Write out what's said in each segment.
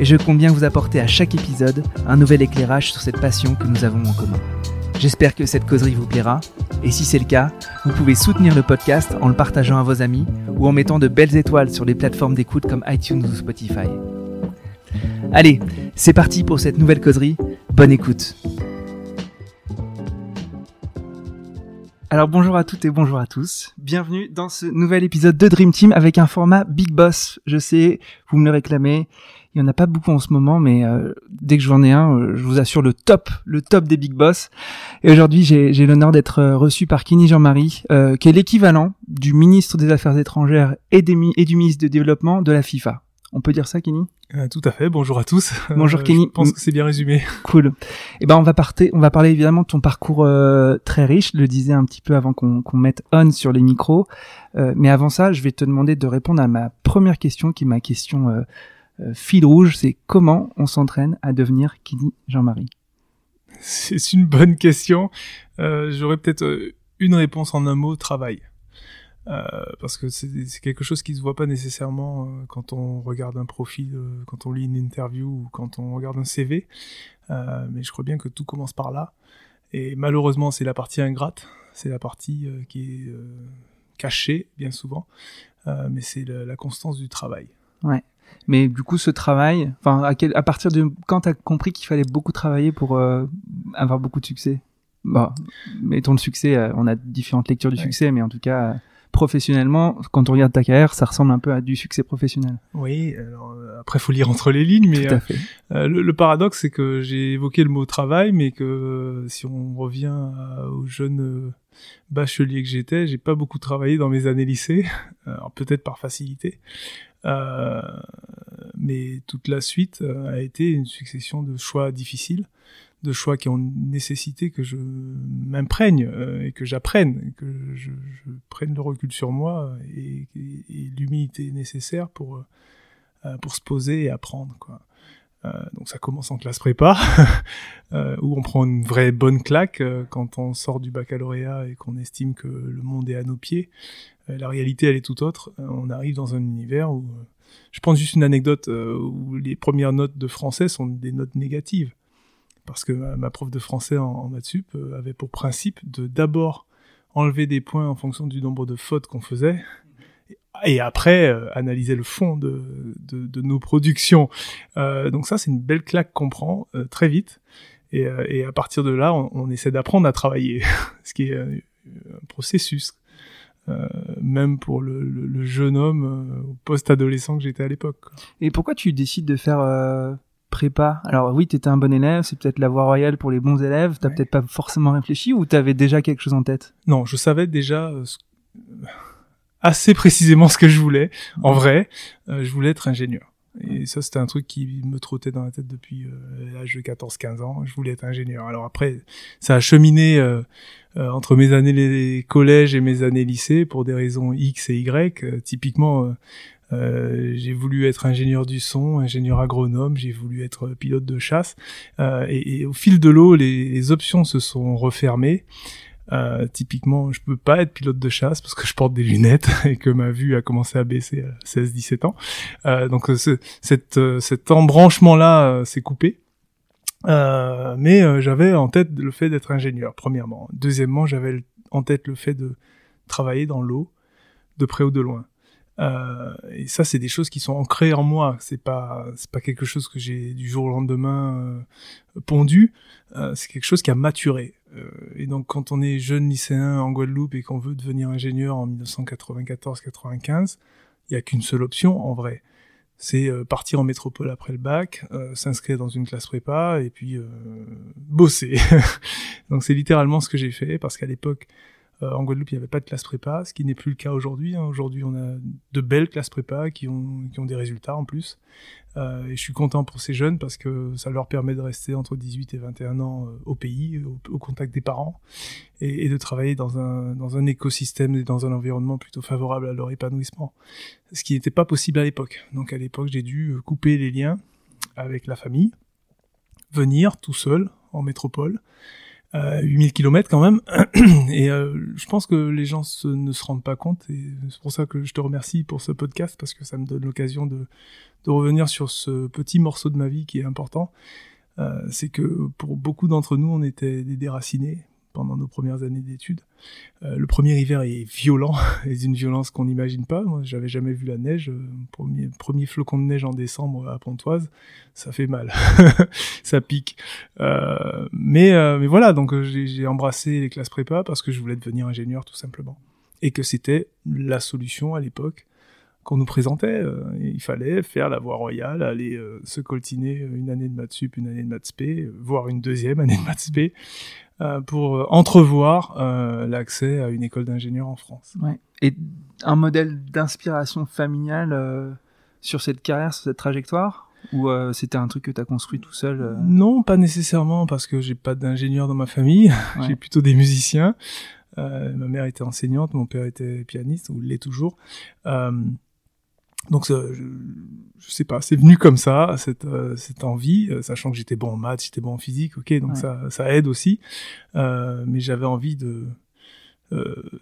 et je compte vous apporter à chaque épisode un nouvel éclairage sur cette passion que nous avons en commun. J'espère que cette causerie vous plaira, et si c'est le cas, vous pouvez soutenir le podcast en le partageant à vos amis ou en mettant de belles étoiles sur les plateformes d'écoute comme iTunes ou Spotify. Allez, c'est parti pour cette nouvelle causerie, bonne écoute Alors bonjour à toutes et bonjour à tous. Bienvenue dans ce nouvel épisode de Dream Team avec un format Big Boss. Je sais, vous me réclamez. Il y en a pas beaucoup en ce moment, mais euh, dès que j'en ai un, euh, je vous assure le top, le top des Big Boss. Et aujourd'hui, j'ai l'honneur d'être euh, reçu par Kenny Jean-Marie, qui est l'équivalent du ministre des Affaires étrangères et, des, et du ministre de Développement de la FIFA. On peut dire ça, Kenny? Euh, Tout à fait. Bonjour à tous. Bonjour, euh, Kenny. Je pense que c'est bien résumé. Cool. Eh ben, on va partir. On va parler évidemment de ton parcours euh, très riche. Je le disais un petit peu avant qu'on mette on sur les micros. mais avant ça, je vais te demander de répondre à ma première question, qui est ma question fil rouge. C'est comment on s'entraîne à devenir Kenny Jean-Marie? C'est une bonne question. J'aurais peut-être une réponse en un mot travail. Euh, parce que c'est quelque chose qui se voit pas nécessairement euh, quand on regarde un profil, euh, quand on lit une interview ou quand on regarde un CV. mais je crois bien que tout commence par là. Et malheureusement, c'est la partie ingrate, c'est la partie qui est cachée bien souvent, mais c'est la, constance du travail. Ouais. Mais du coup, ce travail, enfin, à, à partir de quand tu as compris qu'il fallait beaucoup travailler pour avoir beaucoup de succès? Bon, mettons le succès, on a différentes lectures du succès, mais en tout cas, professionnellement, quand on regarde ta carrière, ça ressemble un peu à du succès professionnel. Oui, alors, euh, après faut lire entre les lignes, mais Tout à fait. Euh, le, paradoxe c'est que j'ai évoqué le mot travail, mais que euh, si on revient au jeune bachelier que j'étais, j'ai pas beaucoup travaillé dans mes années lycée, peut-être par facilité, mais toute la suite a été une succession de choix difficiles de choix qui ont nécessité que je m'imprègne euh, et que j'apprenne, que je, prenne le recul sur moi et, l'humilité nécessaire pour, euh, pour se poser et apprendre. Euh, donc ça commence en classe prépa, où on prend une vraie bonne claque quand on sort du baccalauréat et qu'on estime que le monde est à nos pieds. la réalité, elle est tout autre. on arrive dans un univers où... je prends juste une anecdote où les premières notes de français sont des notes négatives parce que ma prof de français en, en sup euh, avait pour principe de d'abord enlever des points en fonction du nombre de fautes qu'on faisait, et après euh, analyser le fond de, de, nos productions. Euh, donc ça, c'est une belle claque qu'on prend euh, très vite, et, à partir de là, on essaie d'apprendre à travailler, ce qui est un processus. Même pour le, le, le jeune homme post-adolescent que j'étais à l'époque. Et pourquoi tu décides de faire prépa? Alors oui, tu étais un bon élève, c'est peut-être la voie royale pour les bons élèves, t'as peut-être pas forcément réfléchi ou t'avais déjà quelque chose en tête? Non, je savais déjà euh, assez précisément ce que je voulais. En vrai, euh, je voulais être ingénieur. Et ça, c'était un truc qui me trottait dans la tête depuis euh, l'âge de 14-15 ans. Je voulais être ingénieur. Alors après, ça a cheminé entre mes années les collèges et mes années lycée pour des raisons X et Y. typiquement, euh, j'ai voulu être ingénieur du son, ingénieur agronome, j'ai voulu être pilote de chasse. Euh, et, au fil de l'eau, les, options se sont refermées. Euh, typiquement, je peux pas être pilote de chasse parce que je porte des lunettes et que ma vue a commencé à baisser à 16-17 ans. Euh, donc ce, cette, cet embranchement-là s'est coupé. mais j'avais en tête le fait d'être ingénieur, premièrement. Deuxièmement, j'avais en tête le fait de travailler dans l'eau, de près ou de loin. Euh, et ça, c'est des choses qui sont ancrées en moi. C'est pas, c'est pas quelque chose que j'ai du jour au lendemain euh, pondu. Euh, c'est quelque chose qui a maturé. Euh, et donc, quand on est jeune lycéen en Guadeloupe et qu'on veut devenir ingénieur en 1994-95, il y a qu'une seule option en vrai. C'est euh, partir en métropole après le bac, s'inscrire dans une classe prépa et puis bosser. donc, c'est littéralement ce que j'ai fait parce qu'à l'époque, Euh, en Guadeloupe, il n'y avait pas de classe prépa, ce qui n'est plus le cas aujourd'hui. Hein. Aujourd'hui, on a de belles classes prépa qui ont, qui ont des résultats en plus. Euh, et je suis content pour ces jeunes parce que ça leur permet de rester entre 18 et 21 ans euh, au pays, au, contact des parents, et, et, de travailler dans un, dans un écosystème et dans un environnement plutôt favorable à leur épanouissement. Ce qui n'était pas possible à l'époque. Donc à l'époque, j'ai dû euh, couper les liens avec la famille, venir tout seul en métropole, euh, 8000 km quand même. et euh, je pense que les gens ne se rendent pas compte. Et c'est pour ça que je te remercie pour ce podcast, parce que ça me donne l'occasion de, de revenir sur ce petit morceau de ma vie qui est important. Euh, c'est que pour beaucoup d'entre nous, on était des déracinés pendant nos premières années d'études. Euh, le premier hiver est violent, et d'une violence qu'on n'imagine pas. Moi, j'avais jamais vu la neige. Euh, premier, premier flocon de neige en décembre à Pontoise, ça fait mal, ça pique. Euh, mais, mais voilà, donc j'ai embrassé les classes prépa parce que je voulais devenir ingénieur tout simplement, et que c'était la solution à l'époque qu'on nous présentait. Il fallait faire la voie royale, aller se coltiner une année de maths sup, une année de maths spé, voire une deuxième année de maths euh, pour entrevoir l'accès à une école d'ingénieur en France. Ouais. Et un modèle d'inspiration familiale sur cette carrière, sur cette trajectoire? Ou c'était un truc que tu as construit tout seul Non, pas nécessairement parce que j'ai pas d'ingénieur dans ma famille, ouais. j'ai plutôt des musiciens. Euh, ma mère était enseignante, mon père était pianiste, ou l'est toujours. Donc je, je, sais pas, c'est venu comme ça, cette, euh, cette envie, euh, sachant que j'étais bon en maths, j'étais bon en physique, ok, donc ouais. ça, ça aide aussi. Euh, mais j'avais envie de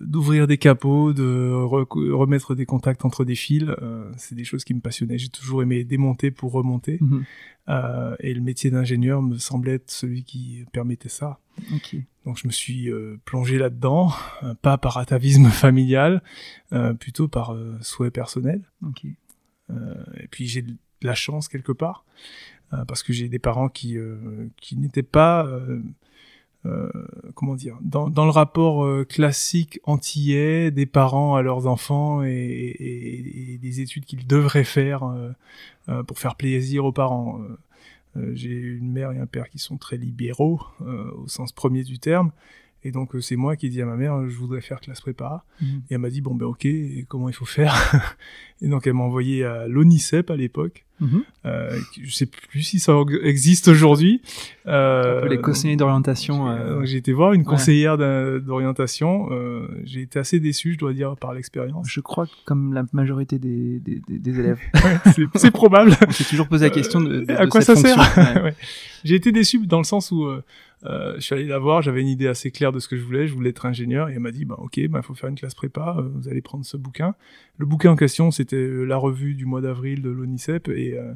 d'ouvrir des capots, de re remettre des contacts entre des fils. Euh, c'est des choses qui me passionnaient. J'ai toujours aimé démonter pour remonter. Mhm. Euh, et le métier d'ingénieur me semblait être celui qui permettait ça. Okay. Donc je me suis euh, plongé là-dedans, euh, pas par atavisme familial, euh, plutôt par souhait personnel. Okay. et puis j'ai de la chance quelque part, parce que j'ai des parents qui, qui n'étaient pas euh, comment dire, dans, dans le rapport euh, classique antillais des parents à leurs enfants et, et, et des études qu'ils devraient faire euh, pour faire plaisir aux parents. J'ai une mère et un père qui sont très libéraux au sens premier du terme. Et donc c'est moi qui ai dit à ma mère, je voudrais faire classe prépa. Mmh. Et elle m'a dit bon ben ok, comment il faut faire? Et donc elle m'a envoyé à l'ONICEP à l'époque. Mmh. Euh, je sais plus si ça existe aujourd'hui. Euh, les conseillers d'orientation. Euh... J'ai été voir une conseillère ouais. d'orientation. Euh, j'ai été assez déçu, je dois dire, par l'expérience. Je crois que comme la majorité des, des, des élèves. c'est probable. On s'est toujours posé la question de, de à de quoi cette ça fonction. sert ouais. J'ai été déçu dans le sens où euh, je suis allé la voir, j'avais une idée assez claire de ce que je voulais, je voulais être ingénieur, et elle m'a dit, bah ok, bah faut faire une classe prépa, euh, vous allez prendre ce bouquin. Le bouquin en question, c'était la revue du mois d'avril de l'ONICEP, et, euh,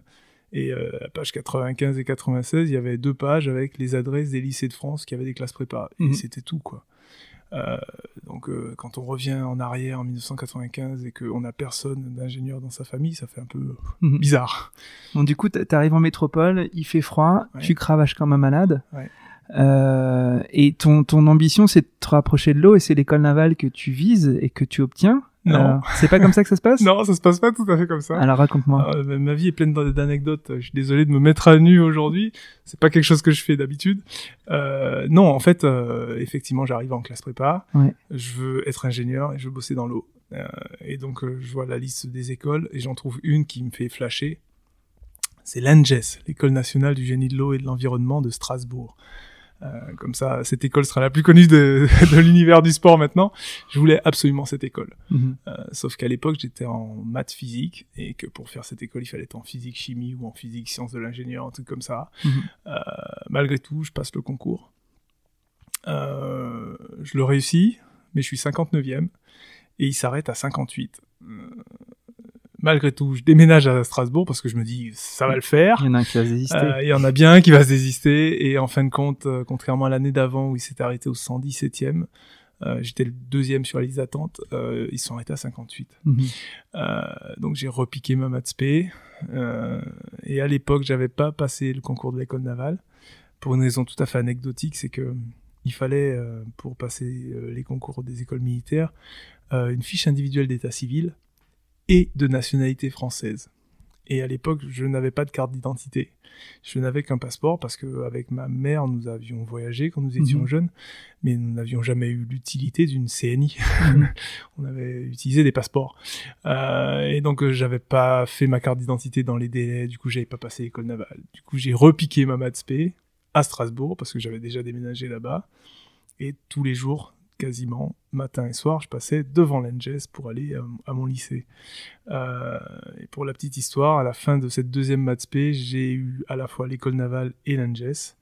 et à page 95 et 96, il y avait deux pages avec les adresses des lycées de France qui avaient des classes prépa, et Mhm. c'était tout, quoi. Euh, donc euh, quand on revient en arrière en 1995 et qu'on n'a personne d'ingénieur dans sa famille, ça fait un peu Mhm. bizarre. Bon, du coup, t'arrives en métropole, il fait froid, Ouais. tu cravaches comme un malade. Ouais. Euh, et ton, ton ambition, c'est de te rapprocher de l'eau et c'est l'école navale que tu vises et que tu obtiens. Non. C'est pas comme ça que ça se passe Non, ça se passe pas tout à fait comme ça. Alors raconte-moi. Ah, ma- vie est pleine d'an- d'anecdotes. Je suis désolé de me mettre à nu aujourd'hui. C'est pas quelque chose que je fais d'habitude. Euh, non, en fait, euh, effectivement, j'arrive en classe prépa. Ouais. Je veux être ingénieur et je veux bosser dans l'eau. Euh, et donc, je vois la liste des écoles et j'en trouve une qui me fait flasher. C'est l'ANGES, l'École nationale du génie de l'eau et de l'environnement de Strasbourg. Euh, comme ça, cette école sera la plus connue de, de l'univers du sport maintenant. Je voulais absolument cette école. Mhm. Euh, sauf qu'à l'époque, j'étais en maths physique et que pour faire cette école, il fallait être en physique chimie ou en physique sciences de l'ingénieur, un truc comme ça. Mhm. Euh, malgré tout, je passe le concours. Je le réussis, mais je suis 59e et il s'arrête à 58. Malgré tout, je déménage à Strasbourg parce que je me dis ça va le faire. Il y en a un qui va se désister. Euh, Il y en a bien un qui va se désister et en fin de compte, euh, contrairement à l'année d'avant où il s'est arrêté au 117e, euh, j'étais le deuxième sur la liste d'attente, ils sont arrêtés à 58. Mhm. Donc j'ai repiqué ma maths P. Et à l'époque, j'avais pas passé le concours de l'école navale pour une raison tout à fait anecdotique, c'est que il fallait pour passer les concours des écoles militaires une fiche individuelle d'état civil et de nationalité française. Et à l'époque, je n'avais pas de carte d'identité. Je n'avais qu'un passeport parce que avec ma mère, nous avions voyagé quand nous étions Mhm. jeunes, mais nous n'avions jamais eu l'utilité d'une CNI. Mhm. On avait utilisé des passeports. Euh, et donc, euh, j'avais pas fait ma carte d'identité dans les délais. Du coup, j'avais pas passé l'école navale. Du coup, j'ai repiqué ma maths à Strasbourg parce que j'avais déjà déménagé là-bas. Et tous les jours, quasiment, matin et soir, je passais devant l'ENGES pour aller à, à mon lycée. Euh, et pour la petite histoire, à la fin de cette deuxième maths j'ai eu à la fois l'école navale et l'ENGES.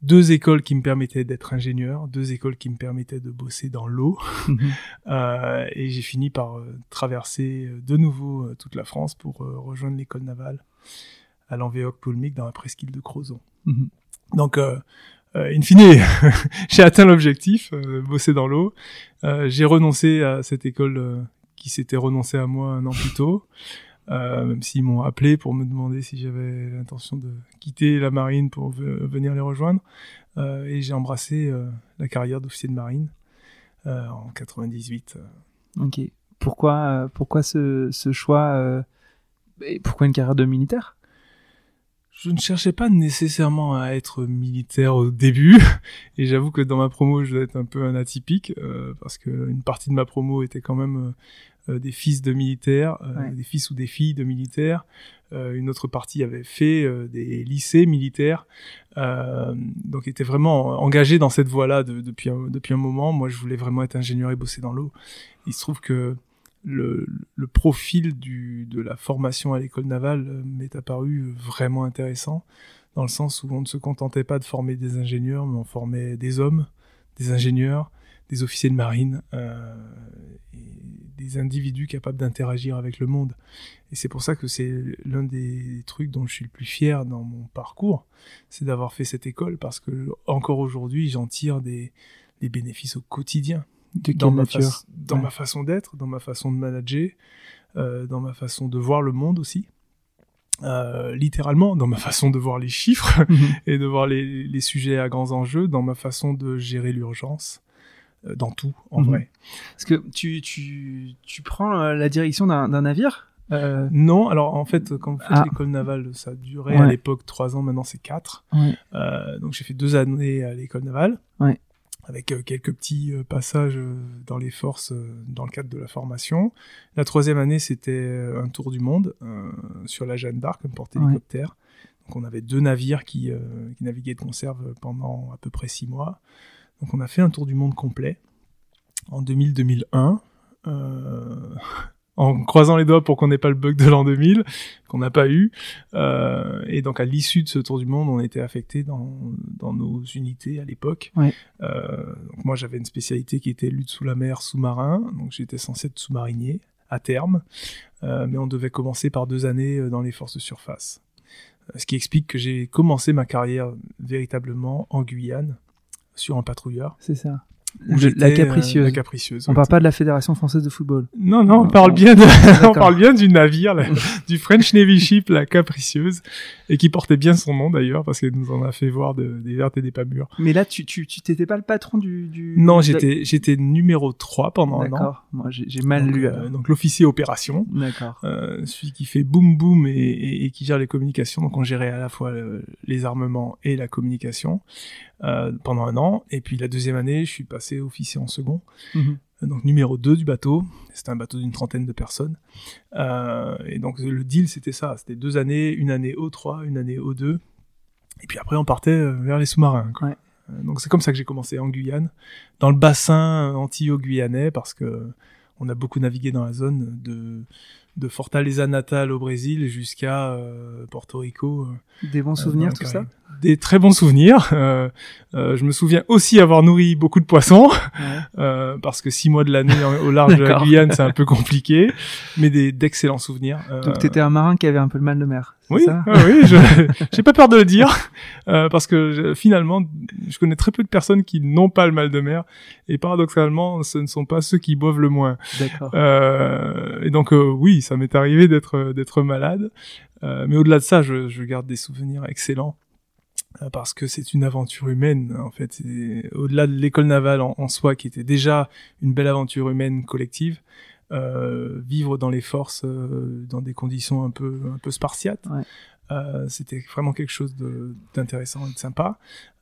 Deux écoles qui me permettaient d'être ingénieur, deux écoles qui me permettaient de bosser dans l'eau. Mhm. Euh, et j'ai fini par euh, traverser euh, de nouveau euh, toute la France pour euh, rejoindre l'école navale à l'Envéoc-Poulmic dans la presqu'île de Crozon. Mhm. Donc, euh, euh, in fine, j'ai atteint l'objectif, euh, bosser dans l'eau. Euh, j'ai renoncé à cette école euh, qui s'était renoncée à moi un an plus tôt, euh, même s'ils m'ont appelé pour me demander si j'avais l'intention de quitter la marine pour ve- venir les rejoindre. Euh, et j'ai embrassé euh, la carrière d'officier de marine euh, en 98. euh. Ok. Pourquoi, euh, pourquoi ce, ce choix euh, et Pourquoi une carrière de militaire? Je ne cherchais pas nécessairement à être militaire au début, et j'avoue que dans ma promo, je dois être un peu un atypique, euh, parce que une partie de ma promo était quand même euh, euh, des fils de militaires, euh, Ouais. des fils ou des filles de militaires. Euh, une autre partie avait fait euh, des lycées militaires, euh, donc était vraiment engagé dans cette voie-là de- depuis, un, depuis un moment. Moi, je voulais vraiment être ingénieur et bosser dans l'eau. Il se trouve que le, profil de la formation à l'école navale euh, m'est apparu vraiment intéressant, dans le sens où on ne se contentait pas de former des ingénieurs, mais on formait des hommes, des ingénieurs, des officiers de marine, euh, des individus capables d'interagir avec le monde. Et c'est pour ça que c'est l'un des trucs dont je suis le plus fier dans mon parcours, c'est d'avoir fait cette école, parce que encore aujourd'hui, j'en tire des bénéfices au quotidien De dans, ma, nature faç- dans Ouais. ma façon d'être, dans ma façon de manager, euh, dans ma façon de voir le monde aussi. Euh, littéralement, dans ma façon de voir les chiffres Mhm. et de voir les, les sujets à grands enjeux, dans ma façon de gérer l'urgence, euh, dans tout, en Mhm. vrai. Parce que tu, tu, tu prends la direction d'un navire euh, Non, alors en fait, quand vous faites Ah. l'école navale, ça durait Ouais. à l'époque trois ans, maintenant c'est quatre. ouais. Euh, donc j'ai fait deux années à l'école navale, Ouais. Avec euh, quelques petits euh, passages euh, dans les forces dans le cadre de la formation. La troisième année, c'était un tour du monde euh, sur la Jeanne d'Arc, un porte-hélicoptère. Donc on avait deux navires qui, euh, qui naviguaient de conserve pendant à peu près six mois. Donc on a fait un tour du monde complet en 2000-2001. Euh, en croisant les doigts pour qu'on n'ait pas le bug de l'an 2000, qu'on n'a pas eu. Euh, et donc à l'issue de ce tour du monde, on était affecté dans, dans nos unités à l'époque. Ouais. Euh, donc moi j'avais une spécialité qui était lutte sous la mer, sous-marin, donc j'étais censé être sous-marinier à terme, Euh, mais on devait commencer par deux années dans les forces de surface. Ce qui explique que j'ai commencé ma carrière véritablement en Guyane sur un patrouilleur. C'est ça. La euh, capricieuse. la capricieuse. On parle pas de la Fédération française de football. Non, non, on parle on- bien de, on D'accord. parle bien du navire, la- du French Navy Ship, la Capricieuse, et qui portait bien son nom d'ailleurs, parce qu'elle nous en a fait voir de- des vertes et des pas mûres. Mais là, tu tu tu t'étais pas le patron du. du... Non, j'étais, j'étais numéro 3 pendant un an. D'accord. Moi, j'ai j'ai mal Donc, lu. euh, donc l'officier opération, D'accord. euh, celui qui fait boum boum et, et- et qui gère les communications. Donc on gérait à la fois le- les armements et la communication euh, pendant un an. Et puis la deuxième année, je suis passé officier en second. Mhm. donc numéro 2 du bateau. C'était un bateau d'une trentaine de personnes. Euh, et donc le deal, c'était ça. C'était deux années, une année O3, une année O2. Et puis après, on partait euh, vers les sous-marins. Ouais. Euh, Donc c'est comme ça que j'ai commencé en Guyane, dans le bassin euh, antillo-guyanais, parce que on a beaucoup navigué dans la zone de de Fortaleza Natal au Brésil jusqu'à euh, Porto Rico. euh, Des bons euh, souvenirs, tout ça. Des très bons souvenirs. Euh, euh, je me souviens aussi avoir nourri beaucoup de poissons, Ouais. euh, parce que six mois de l'année au large de la. Guyane, c'est un peu compliqué, mais des d'excellents souvenirs. Donc t'étais un marin qui avait un peu le mal de mer. Oui, ça ah oui, je j'ai pas peur de le dire, euh, parce que je- finalement, je connais très peu de personnes qui n'ont pas le mal de mer, et paradoxalement, ce ne sont pas ceux qui boivent le moins. D'accord. Euh, et donc euh, oui, ça m'est arrivé d'être d'être malade, Euh, mais au-delà de ça, je, je garde des souvenirs excellents euh, parce que c'est une aventure humaine en fait. Au-delà de l'école navale en, en soi, qui était déjà une belle aventure humaine collective, euh, vivre dans les forces euh, dans des conditions un peu un peu spartiates. Ouais. Euh, C'était vraiment quelque chose d'intéressant et de sympa.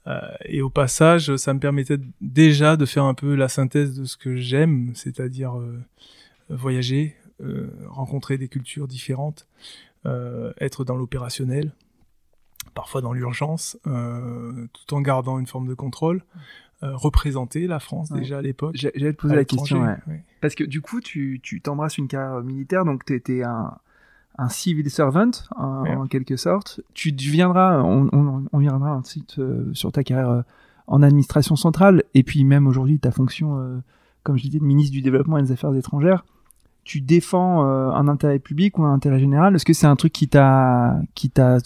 Euh, et au passage, ça me permettait déjà de faire un peu la synthèse de ce que j'aime, c'est-à-dire euh, voyager, euh, rencontrer des cultures différentes, euh, être dans l'opérationnel, parfois dans l'urgence, euh, tout en gardant une forme de contrôle, euh, représenter la France Ouais. déjà à l'époque. J'allais te poser à la question. ouais. Parce que du coup, tu tu t'embrasses une carrière militaire, donc tu étais un, un civil servant, en, Ouais. en quelque sorte. Tu deviendras, on, on, on viendra ensuite euh, sur ta carrière euh, en administration centrale, et puis même aujourd'hui, ta fonction, euh, comme je disais, de ministre du Développement et des Affaires étrangères. Tu défends euh, un intérêt public ou un intérêt général? Est-ce que c'est un truc qui t'a qui t'a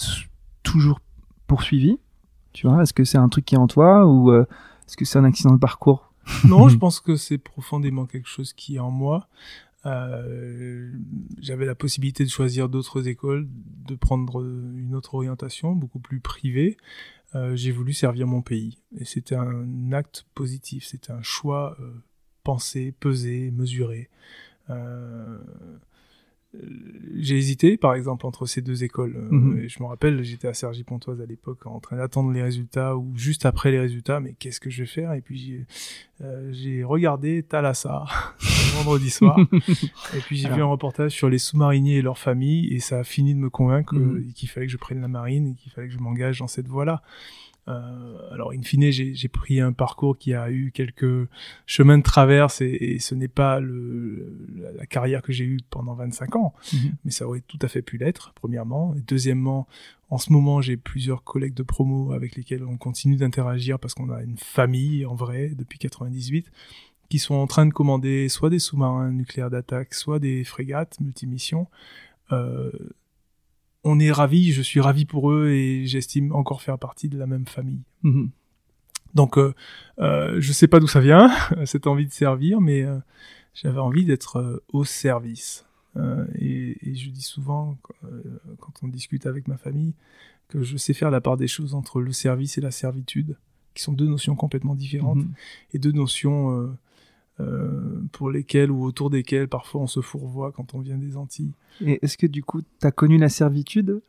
toujours poursuivi? Tu vois Est-ce que c'est un truc qui est en toi ou euh, est-ce que c'est un accident de parcours? Non, je pense que c'est profondément quelque chose qui est en moi. Euh, J'avais la possibilité de choisir d'autres écoles, de prendre une autre orientation, beaucoup plus privée. Euh, J'ai voulu servir mon pays. Et c'était un acte positif, c'était un choix euh, pensé, pesé, mesuré. J'ai hésité, par exemple, entre ces deux écoles. Euh, Mhm. et je me rappelle, j'étais à Cergy-Pontoise à l'époque, en train d'attendre les résultats, ou juste après les résultats, mais qu'est-ce que je vais faire? Et puis j'ai euh, regardé Thalassa le vendredi soir, et puis j'ai vu un reportage sur les sous-mariniers et leurs familles, et ça a fini de me convaincre Mhm. euh, qu'il fallait que je prenne la marine, et qu'il fallait que je m'engage dans cette voie-là. Euh, alors, in fine, j'ai pris un parcours qui a eu quelques chemins de traverse et, et ce n'est pas le, la, la carrière que j'ai eue pendant 25 ans, Mhm. mais ça aurait tout à fait pu l'être, premièrement. Et deuxièmement, en ce moment, j'ai plusieurs collègues de promo avec lesquels on continue d'interagir parce qu'on a une famille, en vrai, depuis 98, qui sont en train de commander soit des sous-marins nucléaires d'attaque, soit des frégates multimissions. Euh, on est ravis, je suis ravi pour eux et j'estime encore faire partie de la même famille. Mhm. Donc, euh, euh, je sais pas d'où ça vient, cette envie de servir, mais euh, j'avais envie d'être euh, au service. Euh, et, et je dis souvent, quand on discute avec ma famille, que je sais faire la part des choses entre le service et la servitude, qui sont deux notions complètement différentes, Mhm. et deux notions pour lesquelles ou autour desquelles parfois on se fourvoie quand on vient des Antilles. Et est-ce que du coup, t'as connu la servitude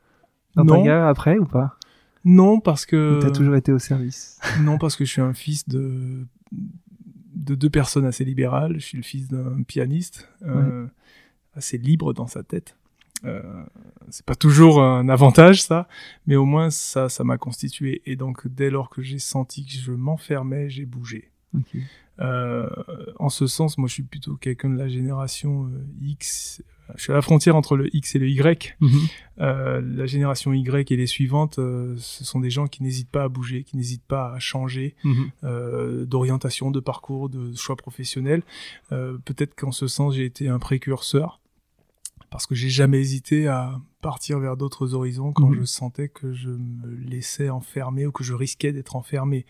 dans ta Non. carrière après ou pas? Non, parce que T'as toujours été au service? Non, parce que je suis un fils de, de deux personnes assez libérales. Je suis le fils d'un pianiste, euh, assez libre dans sa tête. Euh, c'est pas toujours un avantage, ça, mais au moins ça, ça m'a constitué. Et donc, dès lors que j'ai senti que je m'enfermais, j'ai bougé. Euh, en ce sens, moi, je suis plutôt quelqu'un de la génération euh, X. Je suis à la frontière entre le X et le Y. Euh, la génération Y et les suivantes, euh, ce sont des gens qui n'hésitent pas à bouger, qui n'hésitent pas à changer Mhm. euh, d'orientation, de parcours, de choix professionnels. Euh, Peut-être qu'en ce sens, j'ai été un précurseur parce que j'ai jamais hésité à partir vers d'autres horizons quand Mhm. je sentais que je me laissais enfermer ou que je risquais d'être enfermé.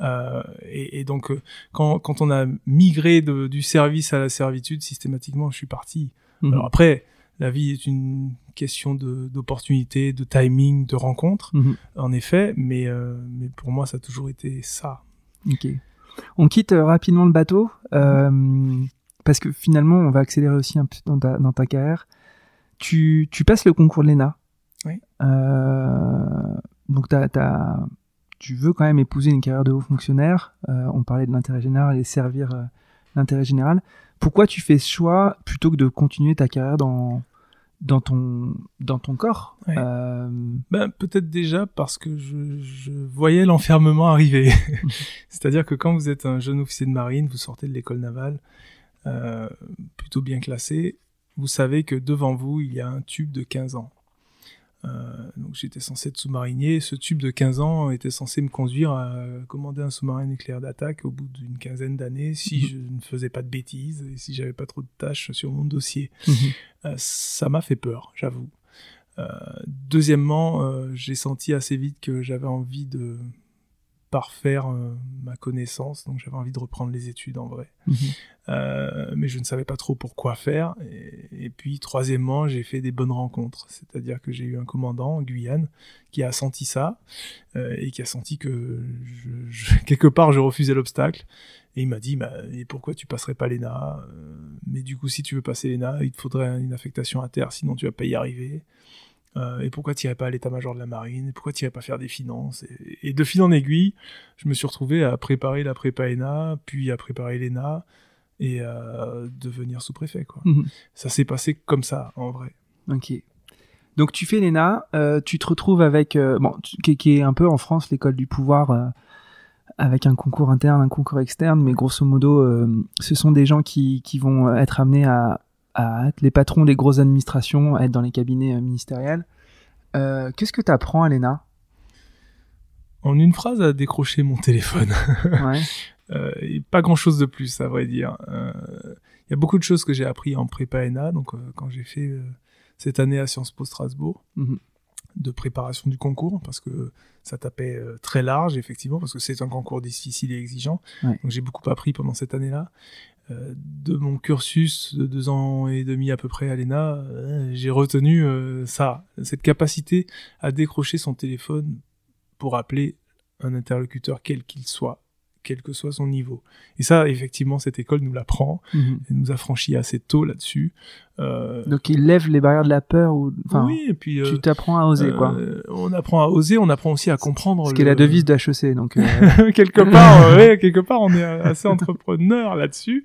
Euh, et, et donc, euh, quand, quand on a migré de- du service à la servitude, systématiquement, je suis parti. Mhm. Alors après, la vie est une question d'opportunité, de, timing, de rencontre, Mhm. en effet, mais, euh, mais pour moi, ça a toujours été ça. Ok. On quitte rapidement le bateau euh, parce que finalement, on va accélérer aussi un peu dans ta, dans ta carrière. Tu, tu passes le concours de l'ENA. Oui. Euh, donc, t'as- t'as- tu veux quand même épouser une carrière de haut fonctionnaire. Euh, on parlait de l'intérêt général et servir euh, l'intérêt général. Pourquoi tu fais ce choix plutôt que de continuer ta carrière dans, dans, ton, dans ton corps? Oui. Euh, Ben, peut-être déjà parce que je, je voyais l'enfermement arriver. C'est-à-dire que quand vous êtes un jeune officier de marine, vous sortez de l'école navale, euh, plutôt bien classé, vous savez que devant vous, il y a un tube de 15 ans. Euh, donc j'étais censé être sous-marinier. Ce tube de 15 ans était censé me conduire à commander un sous-marin nucléaire d'attaque au bout d'une quinzaine d'années si Mhm. je ne faisais pas de bêtises et si j'avais pas trop de tâches sur mon dossier. mhm. Euh, ça m'a fait peur, j'avoue. Euh, deuxièmement, j'ai senti assez vite que j'avais envie de parfaire euh, ma connaissance, donc j'avais envie de reprendre les études en vrai. Mhm. Euh, mais je ne savais pas trop pourquoi faire. Et, et puis troisièmement, j'ai fait des bonnes rencontres, c'est-à-dire que j'ai eu un commandant en Guyane qui a senti ça euh, et qui a senti que je, je- quelque part je refusais l'obstacle. Et il m'a dit, bah, et pourquoi tu passerais pas l'ENA? Euh, Mais du coup, si tu veux passer l'ENA, il te faudrait une affectation à terre, sinon tu vas pas y arriver. Euh, et pourquoi tu irais pas à l'état-major de la marine? Pourquoi tu irais pas faire des finances? Et, et de fil en aiguille, je me suis retrouvé à préparer la prépa ENA, puis à préparer l'ENA et à devenir sous-préfet. Quoi. Mhm. Ça s'est passé comme ça, en vrai. Ok. Donc tu fais l'ENA, euh, tu te retrouves avec, euh, bon, tu- qui, qui est un peu en France l'école du pouvoir, euh, avec un concours interne, un concours externe, mais grosso modo, ce sont des gens qui, qui vont être amenés à, à être les patrons des grosses administrations, à être dans les cabinets euh, ministériels. Euh, Qu'est-ce que tu apprends à l'ENA En une phrase, à décrocher mon téléphone. ouais. Euh, et pas grand chose de plus, à vrai dire. Euh, Il y a beaucoup de choses que j'ai appris en prépa ENA, donc quand j'ai fait cette année à Sciences Po Strasbourg, Mhm. de préparation du concours, parce que ça tapait très large, effectivement, parce que c'est un concours difficile et exigeant. Ouais. Donc j'ai beaucoup appris pendant cette année-là. De mon cursus de deux ans et demi à peu près à l'ENA, euh, j'ai retenu euh, ça, cette capacité à décrocher son téléphone pour appeler un interlocuteur quel qu'il soit, quel que soit son niveau. Et ça, effectivement, cette école nous l'apprend, Mhm. elle nous a franchi assez tôt là-dessus. Euh, Donc il lève les barrières de la peur ou, enfin, oui, et puis euh, tu t'apprends à oser quoi. euh, on apprend à oser, on apprend aussi à comprendre. Ce qui est la devise de HEC, donc. euh, quelque part, ouais, quelque part, on est assez entrepreneur là-dessus.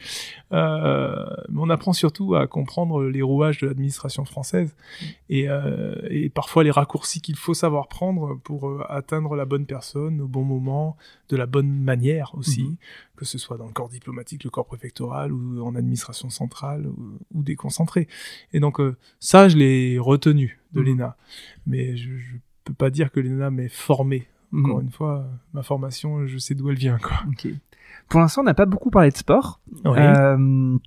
Euh, mais on apprend surtout à comprendre les rouages de l'administration française et, euh, et parfois les raccourcis qu'il faut savoir prendre pour atteindre la bonne personne au bon moment, de la bonne manière aussi, Mhm. Que ce soit dans le corps diplomatique, le corps préfectoral ou en administration centrale ou, ou déconcentré. Et donc euh, ça, je l'ai retenu de Mhm. l'ENA, mais je, je peux pas dire que l'ENA m'ait formé encore mhm. une fois, ma formation, je sais d'où elle vient, quoi. Pour l'instant, on n'a pas beaucoup parlé de sport. Euh,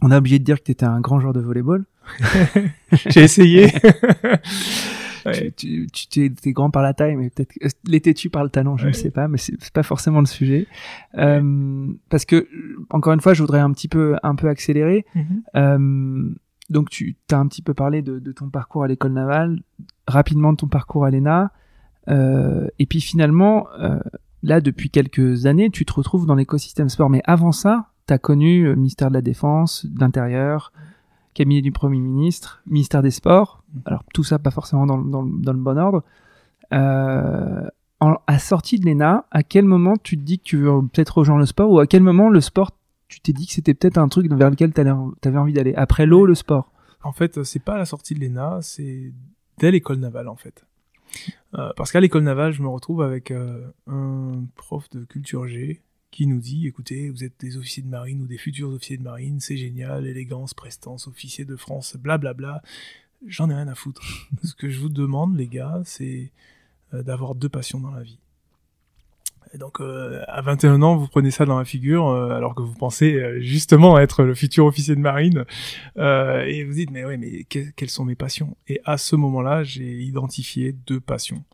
on a oublié de dire que tu étais un grand joueur de volleyball. J'ai essayé. Ouais. Tu, tu, tu t'es, t'es grand par la taille, mais peut-être que- l'étais-tu par le talent, je ne Ouais. sais pas, mais c'est, pas forcément le sujet. Euh, parce que encore une fois, je voudrais un petit peu, un peu accélérer. Mhm. Euh, donc tu as un petit peu parlé de, de ton parcours à l'école navale, rapidement de ton parcours à l'ENA, euh, et puis finalement, euh, là depuis quelques années, tu te retrouves dans l'écosystème sport. Mais avant ça, tu as connu le ministère de la Défense, de l'Intérieur, cabinet du Premier ministre, ministère des Sports. Alors tout ça pas forcément dans, le- dans, le- dans le bon ordre. Euh, en, à sortie de l'ENA, à quel moment tu te dis que tu veux peut-être rejoindre le sport ou à quel moment le sport, tu t'es dit que c'était peut-être un truc vers lequel tu avais envie d'aller Après l'eau, le sport? En fait, c'est pas à la sortie de l'ENA, c'est dès l'école navale, en fait. Euh, parce qu'à l'école navale, je me retrouve avec euh, un prof de culture G qui nous dit, écoutez, vous êtes des officiers de marine ou des futurs officiers de marine, c'est génial, élégance, prestance, officier de France, blablabla. J'en ai rien à foutre. Ce que je vous demande, les gars, c'est euh, d'avoir deux passions dans la vie. Et donc, euh, à 21 ans, vous prenez ça dans la figure, euh, alors que vous pensez euh, justement être le futur officier de marine, et vous dites, mais oui, mais que- quelles sont mes passions? Et à ce moment-là, j'ai identifié deux passions.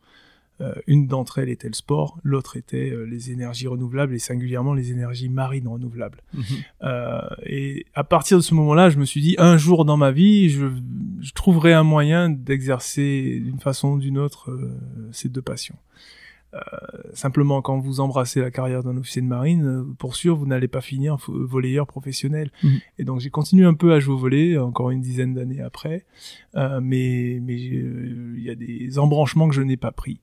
Euh, une d'entre elles était le sport, l'autre était euh, les énergies renouvelables, et singulièrement les énergies marines renouvelables. Euh, et à partir de ce moment-là, je me suis dit, un jour dans ma vie, je, je trouverai un moyen d'exercer d'une façon ou d'une autre euh, ces deux passions. Euh, simplement, quand vous embrassez la carrière d'un officier de marine, pour sûr, vous n'allez pas finir volleyeur professionnel. Mhm. Et donc, j'ai continué un peu à jouer au volley, encore une dizaine d'années après, mais mais il y a des embranchements que je n'ai pas pris.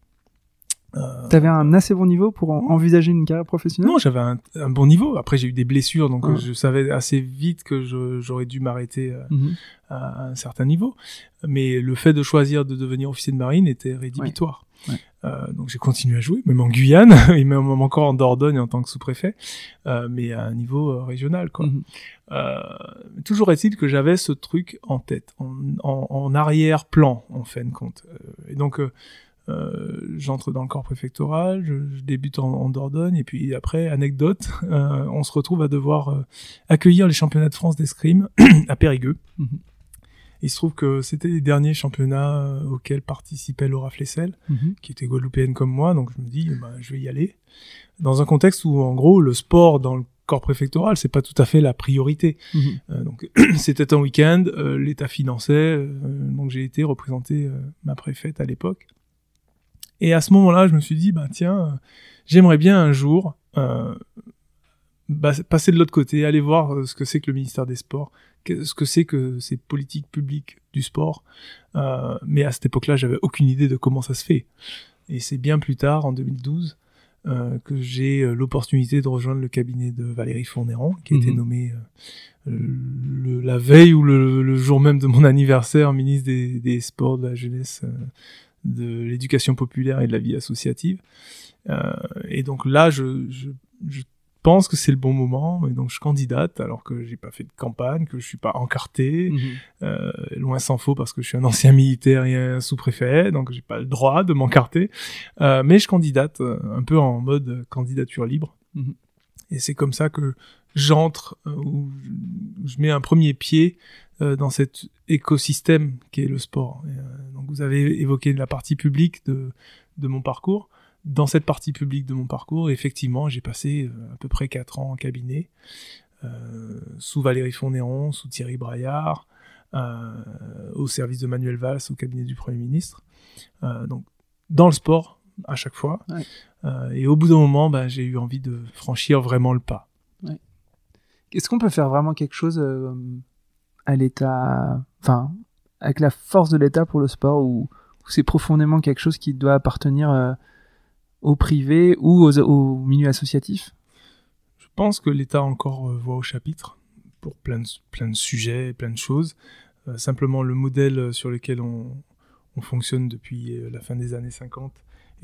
Euh, T'avais un assez bon niveau pour en- envisager une carrière professionnelle? Non, j'avais un, un bon niveau. Après, j'ai eu des blessures, donc Ouais. je savais assez vite que j'aurais dû m'arrêter euh, Mhm. à un certain niveau. Mais le fait de choisir de devenir officier de marine était rédhibitoire. Ouais. Ouais. Euh, donc j'ai continué à jouer, même en Guyane, et même encore en Dordogne en tant que sous-préfet, mais à un niveau régional. Quoi. Mhm. Toujours est-il que j'avais ce truc en tête, en, en, en arrière-plan, en fin de compte. Et donc, j'entre dans le corps préfectoral, je, je débute en, en Dordogne, et puis après, anecdote, euh, on se retrouve à devoir euh, accueillir les championnats de France d'escrime à Périgueux. Mhm. Il se trouve que c'était les derniers championnats euh, auxquels participait Laura Flessel, Mhm. qui était guadeloupéenne comme moi, donc je me dis, bah, je vais y aller. Dans un contexte où, en gros, le sport dans le corps préfectoral, c'est pas tout à fait la priorité. Mhm. Euh, donc c'était un week-end, euh, l'État finançait, euh, donc j'ai été représenter euh, ma préfète à l'époque. Et à ce moment-là, je me suis dit, bah tiens, euh, j'aimerais bien un jour euh, bah, passer de l'autre côté, aller voir euh, ce que c'est que le ministère des Sports, ce que c'est que ces politiques publiques du sport. Euh, mais à cette époque-là, j'avais aucune idée de comment ça se fait. Et c'est bien plus tard, en 2012, euh, que j'ai l'opportunité de rejoindre le cabinet de Valérie Fournéron, qui a été Mhm. nommée euh, le- la veille ou le, le jour même de mon anniversaire ministre des, des Sports, de la jeunesse, de l'éducation populaire et de la vie associative. Euh, et donc là, je, je, je pense que c'est le bon moment, et donc je candidate alors que j'ai pas fait de campagne, que je suis pas encarté, Mhm. euh, loin s'en faut parce que je suis un ancien militaire et un sous-préfet, donc j'ai pas le droit de m'encarter. Euh, mais je candidate euh, un peu en mode candidature libre. Mhm. Et c'est comme ça que j'entre, euh, ou je mets un premier pied euh, dans cet écosystème qui est le sport. Et, euh, donc vous avez évoqué la partie publique de, de mon parcours. Dans cette partie publique de mon parcours, effectivement, j'ai passé euh, à peu près quatre ans en cabinet, euh, sous Valérie Fournéron, sous Thierry Braillard, euh, au service de Manuel Valls, au cabinet du Premier ministre. Euh, donc, dans le sport, à chaque fois. Ouais. Et au bout d'un moment, bah, j'ai eu envie de franchir vraiment le pas. Est-ce qu'on peut faire vraiment quelque chose à l'État, enfin, avec la force de l'État pour le sport, ou, ou c'est profondément quelque chose qui doit appartenir euh, au privé ou aux, au milieu associatif? Je pense que l'État encore euh, voix au chapitre pour plein de, plein de sujets, plein de choses. Euh, simplement, le modèle sur lequel on, on fonctionne depuis la fin des années 50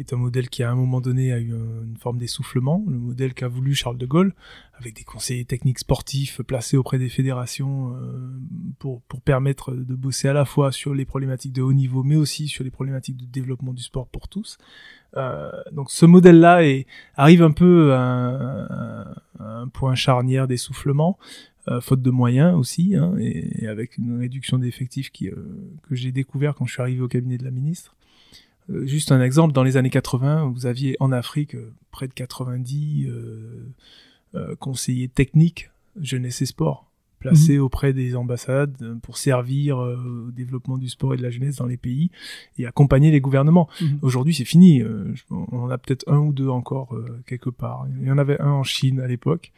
est un modèle qui, à un moment donné, a eu un- une forme d'essoufflement. Le modèle qu'a voulu Charles de Gaulle, avec des conseillers techniques sportifs placés auprès des fédérations euh, pour, pour permettre de bosser à la fois sur les problématiques de haut niveau, mais aussi sur les problématiques de développement du sport pour tous. Euh, donc ce modèle-là arrive un peu à un, un point charnière d'essoufflement, euh, faute de moyens aussi, hein, et, et avec une réduction d'effectifs qui, euh, que j'ai découvert quand je suis arrivé au cabinet de la ministre. Euh, juste un exemple, dans les années 80, vous aviez en Afrique euh, près de 90 euh, conseillers techniques jeunesse et sport placés auprès des ambassades pour servir euh, au développement du sport et de la jeunesse dans les pays et accompagner les gouvernements. Mhm. Aujourd'hui, c'est fini. Euh, on en a peut-être un ou deux encore euh, quelque part. Il y en avait un en Chine à l'époque.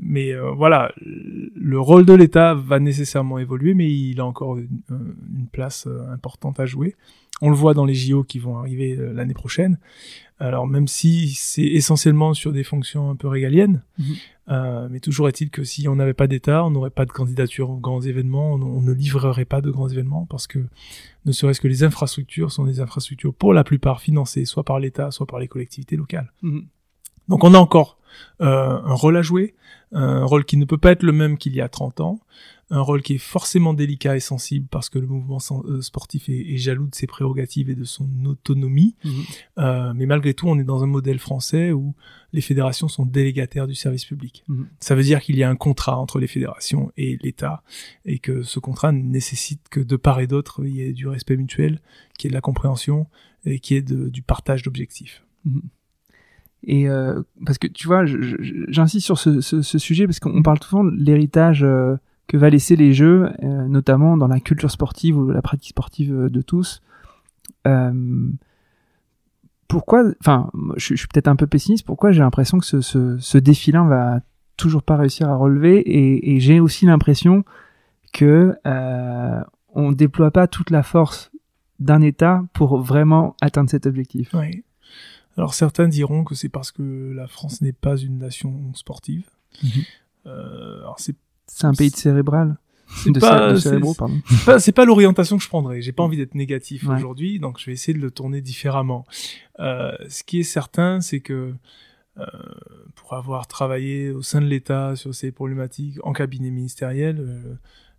Mais voilà, le rôle de l'État va nécessairement évoluer, mais il a encore une, une place importante à jouer. On le voit dans les JO qui vont arriver euh, l'année prochaine. Alors même si c'est essentiellement sur des fonctions un peu régaliennes, Mhm. euh, mais toujours est-il que si on n'avait pas d'État, on n'aurait pas de candidature aux grands événements, on, on ne livrerait pas de grands événements parce que ne serait-ce que les infrastructures sont des infrastructures pour la plupart financées soit par l'État, soit par les collectivités locales. Mhm. Donc on a encore euh, un rôle à jouer, un rôle qui ne peut pas être le même qu'il y a 30 ans, un rôle qui est forcément délicat et sensible parce que le mouvement euh, sportif est, est jaloux de ses prérogatives et de son autonomie. Mhm. Euh, mais malgré tout, on est dans un modèle français où les fédérations sont délégataires du service public. Mhm. Ça veut dire qu'il y a un contrat entre les fédérations et l'État et que ce contrat nécessite que de part et d'autre, il y ait du respect mutuel, qu'il y ait de la compréhension et qu'il y ait de- du partage d'objectifs. Et euh, parce que tu vois, j'insiste sur ce, ce, ce sujet parce qu'on parle souvent de l'héritage euh, que va laisser les jeux, euh, notamment dans la culture sportive ou la pratique sportive euh, de tous. Euh, pourquoi, enfin, je, suis- je suis peut-être un peu pessimiste. Pourquoi j'ai l'impression que ce, ce, ce défi-là va toujours pas réussir à relever et, et j'ai aussi l'impression que euh, on déploie pas toute la force d'un État pour vraiment atteindre cet objectif. Oui. Alors certains diront que c'est parce que la France n'est pas une nation sportive. Mhm. Euh, alors c'est C'est un pays de cérébral. c'est pas c'est pas l'orientation que je prendrais. J'ai pas envie d'être négatif Ouais. aujourd'hui, donc je vais essayer de le tourner différemment. Euh, ce qui est certain, c'est que euh, pour avoir travaillé au sein de l'État sur ces problématiques en cabinet ministériel, euh,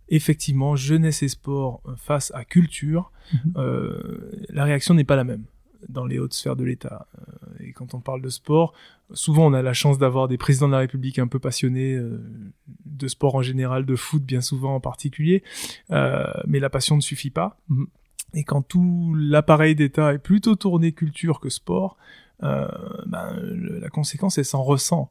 effectivement, jeunesse et sport euh, face à culture, Mhm. euh, la réaction n'est pas la même dans les hautes sphères de l'État. Euh, et quand on parle de sport, souvent on a la chance d'avoir des présidents de la République un peu passionnés euh, de sport en général, de foot bien souvent en particulier, euh, mais la passion ne suffit pas. Et quand tout l'appareil d'État est plutôt tourné culture que sport, ben, la conséquence, elle s'en ressent.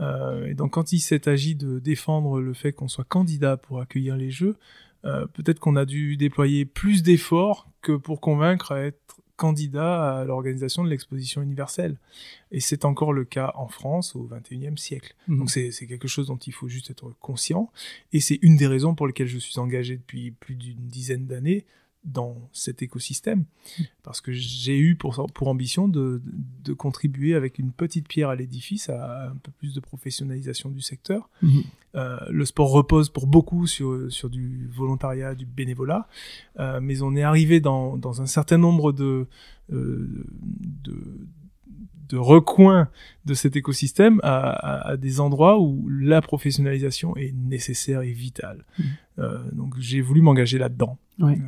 Et donc, quand il s'est agi de défendre le fait qu'on soit candidat pour accueillir les Jeux, peut-être qu'on a dû déployer plus d'efforts que pour convaincre à être candidat à l'organisation de l'exposition universelle. Et c'est encore le cas en France au XXIe siècle. Mhm. Donc c'est c'est quelque chose dont il faut juste être conscient. Et c'est une des raisons pour lesquelles je suis engagé depuis plus d'une dizaine d'années dans cet écosystème. Parce que j'ai eu pour, pour ambition de, de contribuer avec une petite pierre à l'édifice à un peu plus de professionnalisation du secteur. Mhm. Euh, le sport repose pour beaucoup sur, sur du volontariat, du bénévolat, euh, mais on est arrivé dans, dans un certain nombre de, euh, de, de recoins de cet écosystème à, à, à des endroits où la professionnalisation est nécessaire et vitale. Mhm. Donc j'ai voulu m'engager là-dedans. Ouais.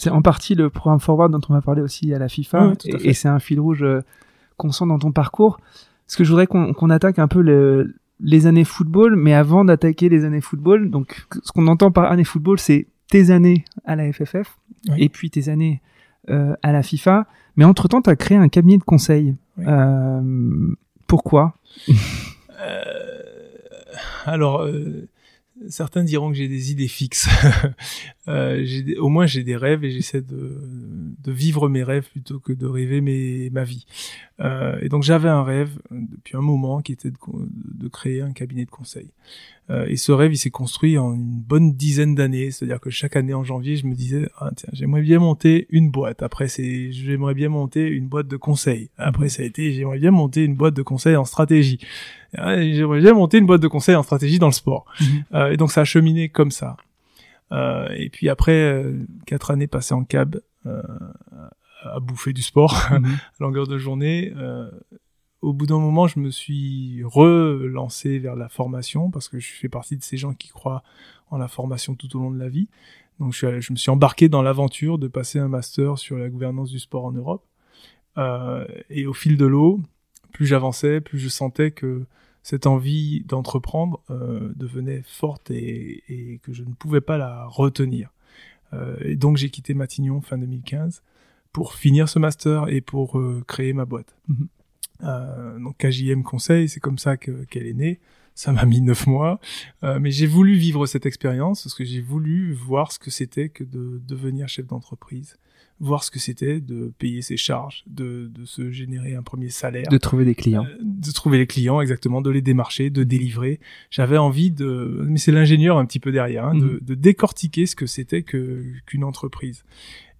Euh, C'est en partie le programme Forward dont on va parler aussi à la FIFA. À et- c'est un fil rouge euh, qu'on sent dans ton parcours. Parce que je voudrais qu'on attaque un peu le- les années football, mais avant d'attaquer les années football, donc ce qu'on entend par années football, c'est tes années à la FFF Oui. et puis tes années euh, à la FIFA. Mais entre-temps, tu as créé un cabinet de conseil. Euh, pourquoi? Euh, alors, euh, certains diront que j'ai des idées fixes. Euh, au moins, j'ai des rêves et j'essaie de, vivre mes rêves plutôt que de rêver ma vie. Euh, et donc, j'avais un rêve euh, depuis un moment qui était de, créer un cabinet de conseil. Euh, et ce rêve, il s'est construit en une bonne dizaine d'années. C'est-à-dire que chaque année en janvier, je me disais, ah, tiens, j'aimerais bien monter une boîte. Après, c'est, j'aimerais bien monter une boîte de conseil. Après, ça a été, j'aimerais bien monter une boîte de conseil en stratégie. Ouais, J'aimerais bien monter une boîte de conseil en stratégie dans le sport. Euh, et donc ça a cheminé comme ça. Et puis après quatre années passées en cab, euh, à bouffer du sport à longueur de journée, euh, au bout d'un moment, je me suis relancé vers la formation parce que je fais partie de ces gens qui croient en la formation tout au long de la vie. Donc je, suis allé- je me suis embarqué dans l'aventure de passer un master sur la gouvernance du sport en Europe. Euh, et au fil de l'eau, plus j'avançais, plus je sentais que cette envie d'entreprendre euh, devenait forte et, et que je ne pouvais pas la retenir. Euh, et donc j'ai quitté Matignon fin 2015 pour finir ce master et pour euh, créer ma boîte. Mhm. Euh, donc KJM Conseil, c'est comme ça que- qu'elle est née. Ça m'a mis neuf mois, Euh, mais j'ai voulu vivre cette expérience parce que j'ai voulu voir ce que c'était que de devenir chef d'entreprise, voir ce que c'était de payer ses charges, de, de se générer un premier salaire, De trouver des clients. euh, de trouver les clients exactement, de les démarcher, de délivrer. J'avais envie de, mais c'est l'ingénieur un petit peu derrière, hein, de, Mhm. de décortiquer ce que c'était que qu'une entreprise.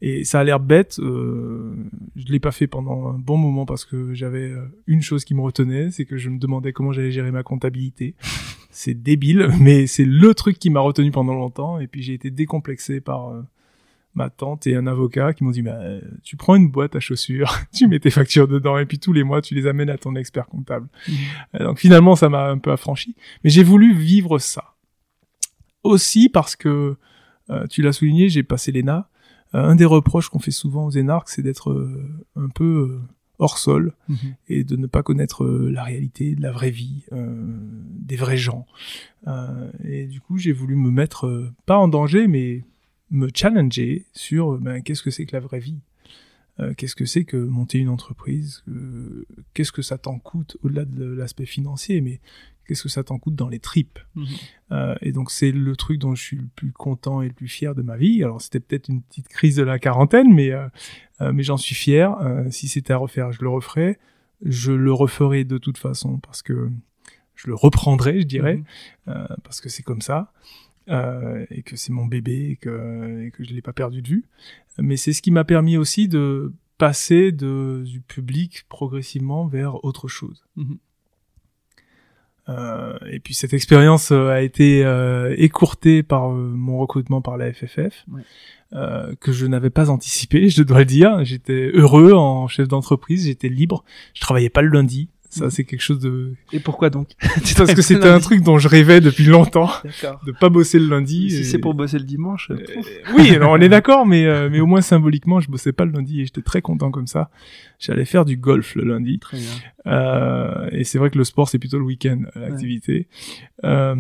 Et ça a l'air bête, euh, je l'ai pas fait pendant un bon moment parce que j'avais euh, une chose qui me retenait, c'est que je me demandais comment j'allais gérer ma comptabilité. C'est débile, mais c'est le truc qui m'a retenu pendant longtemps. Et puis j'ai été décomplexé par euh, ma tante et un avocat qui m'ont dit bah, tu prends une boîte à chaussures, tu mets tes factures dedans et puis tous les mois tu les amènes à ton expert comptable. Euh, Donc finalement ça m'a un peu affranchi, mais j'ai voulu vivre ça. Aussi parce que euh, tu l'as souligné, j'ai passé l'ENA. Euh, un des reproches qu'on fait souvent aux énarques, c'est d'être euh, un peu hors sol Mhm. et de ne pas connaître la réalité de la vraie vie, des vrais gens. Et du coup, j'ai voulu me mettre pas en danger, mais me challenger sur ben, qu'est-ce que c'est que la vraie vie? Euh, qu'est-ce que c'est que monter une entreprise? Euh, Qu'est-ce que ça t'en coûte au-delà de l'aspect financier, mais qu'est-ce que ça t'en coûte dans les tripes? Mhm. Euh, Et donc c'est le truc dont je suis le plus content et le plus fier de ma vie. Alors c'était peut-être une petite crise de la quarantaine, mais mais j'en suis fier. Si c'était à refaire, je le referais. Je le referai de toute façon parce que je le reprendrai, je dirais, Mhm. parce que c'est comme ça. Euh, et que c'est mon bébé et que, et que je l'ai pas perdu de vue. Mais c'est ce qui m'a permis aussi de passer de, du public progressivement vers autre chose. Mhm. Euh, et puis cette expérience euh, a été euh, écourtée par mon recrutement par la FFF, Ouais. que je n'avais pas anticipé, je dois le dire. J'étais heureux en chef d'entreprise, j'étais libre, je travaillais pas le lundi. Ça, c'est quelque chose de... Et pourquoi donc Parce que c'était un truc dont je rêvais depuis longtemps, de pas bosser le lundi. Si et- c'est pour bosser le dimanche. euh, oui, alors on est d'accord, mais euh, mais au moins symboliquement, je bossais pas le lundi et j'étais très content comme ça. J'allais faire du golf le lundi, Très bien. euh, et c'est vrai que le sport c'est plutôt le week-end euh, l'activité. Euh,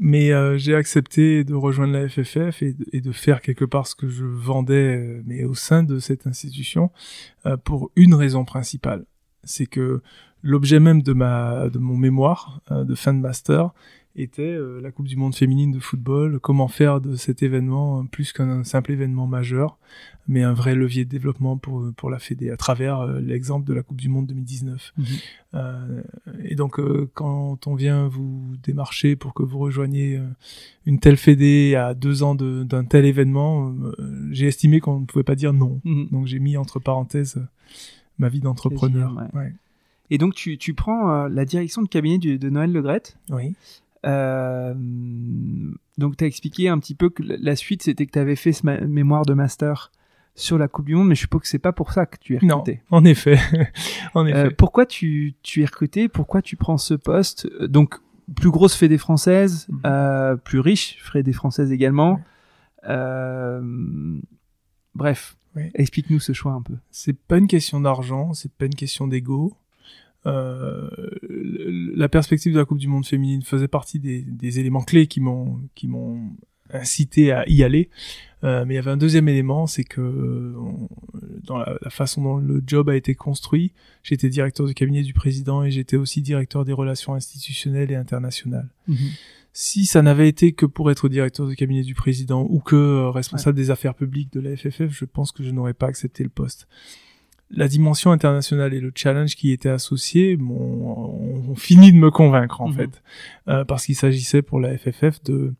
mais euh, j'ai accepté de rejoindre la FFF et, et, de faire quelque part ce que je vendais, euh, mais au sein de cette institution, euh, pour une raison principale. C'est que l'objet même de ma de mon mémoire de fin de master était euh, la Coupe du Monde féminine de football, comment faire de cet événement euh, plus qu'un simple événement majeur, mais un vrai levier de développement pour, pour la Fédé, à travers euh, l'exemple de la Coupe du Monde 2019. Mhm. Euh, et donc, quand on vient vous démarcher pour que vous rejoigniez une telle Fédé à deux ans d'un tel événement, j'ai estimé qu'on ne pouvait pas dire non. Mhm. Donc, j'ai mis entre parenthèses ma vie d'entrepreneur. Ouais. Et donc, tu, tu prends la direction de cabinet de Noël Legrette. Oui. Euh, donc, tu as expliqué un petit peu que la suite, c'était que tu avais fait ce mémoire de master sur la Coupe du Monde, mais je suppose que c'est pas pour ça que tu es recruté. Non, en effet. en effet. Euh, pourquoi tu, tu es recruté? Pourquoi tu prends ce poste? Donc, plus grosse fédé française, euh, plus riche fédé française également. Euh, bref, explique-nous ce choix un peu. C'est pas une question d'argent, c'est pas une question d'ego. Euh, la perspective de la Coupe du Monde féminine faisait partie des, des éléments clés qui m'ont qui m'ont incité à y aller. Euh, mais il y avait un deuxième élément, c'est que dans la, façon dont le job a été construit, j'étais directeur du cabinet du président et j'étais aussi directeur des relations institutionnelles et internationales. Mhm. Si ça n'avait été que pour être directeur du cabinet du président ou que euh, responsable des affaires publiques de la FFF, je pense que je n'aurais pas accepté le poste la dimension internationale et le challenge qui était associé m'ont fini de me convaincre en mhm. fait, euh, parce qu'il s'agissait pour la FFF de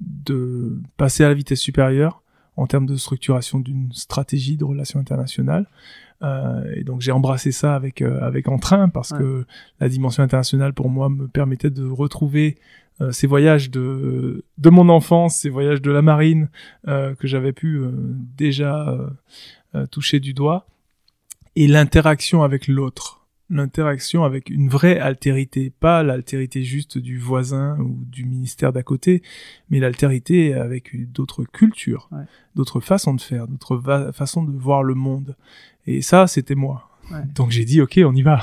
de passer à la vitesse supérieure en termes de structuration d'une stratégie de relations internationales. Euh, et donc j'ai embrassé ça avec euh, avec entrain parce que la dimension internationale pour moi me permettait de retrouver euh, ces voyages de de mon enfance, ces voyages de la marine euh, que j'avais pu déjà toucher du doigt et l'interaction avec l'autre, l'interaction avec une vraie altérité, pas l'altérité juste du voisin ou du ministère d'à côté, mais l'altérité avec d'autres cultures, d'autres façons de faire, d'autres façons de voir le monde. Et ça, c'était moi. Donc j'ai dit, ok, on y va.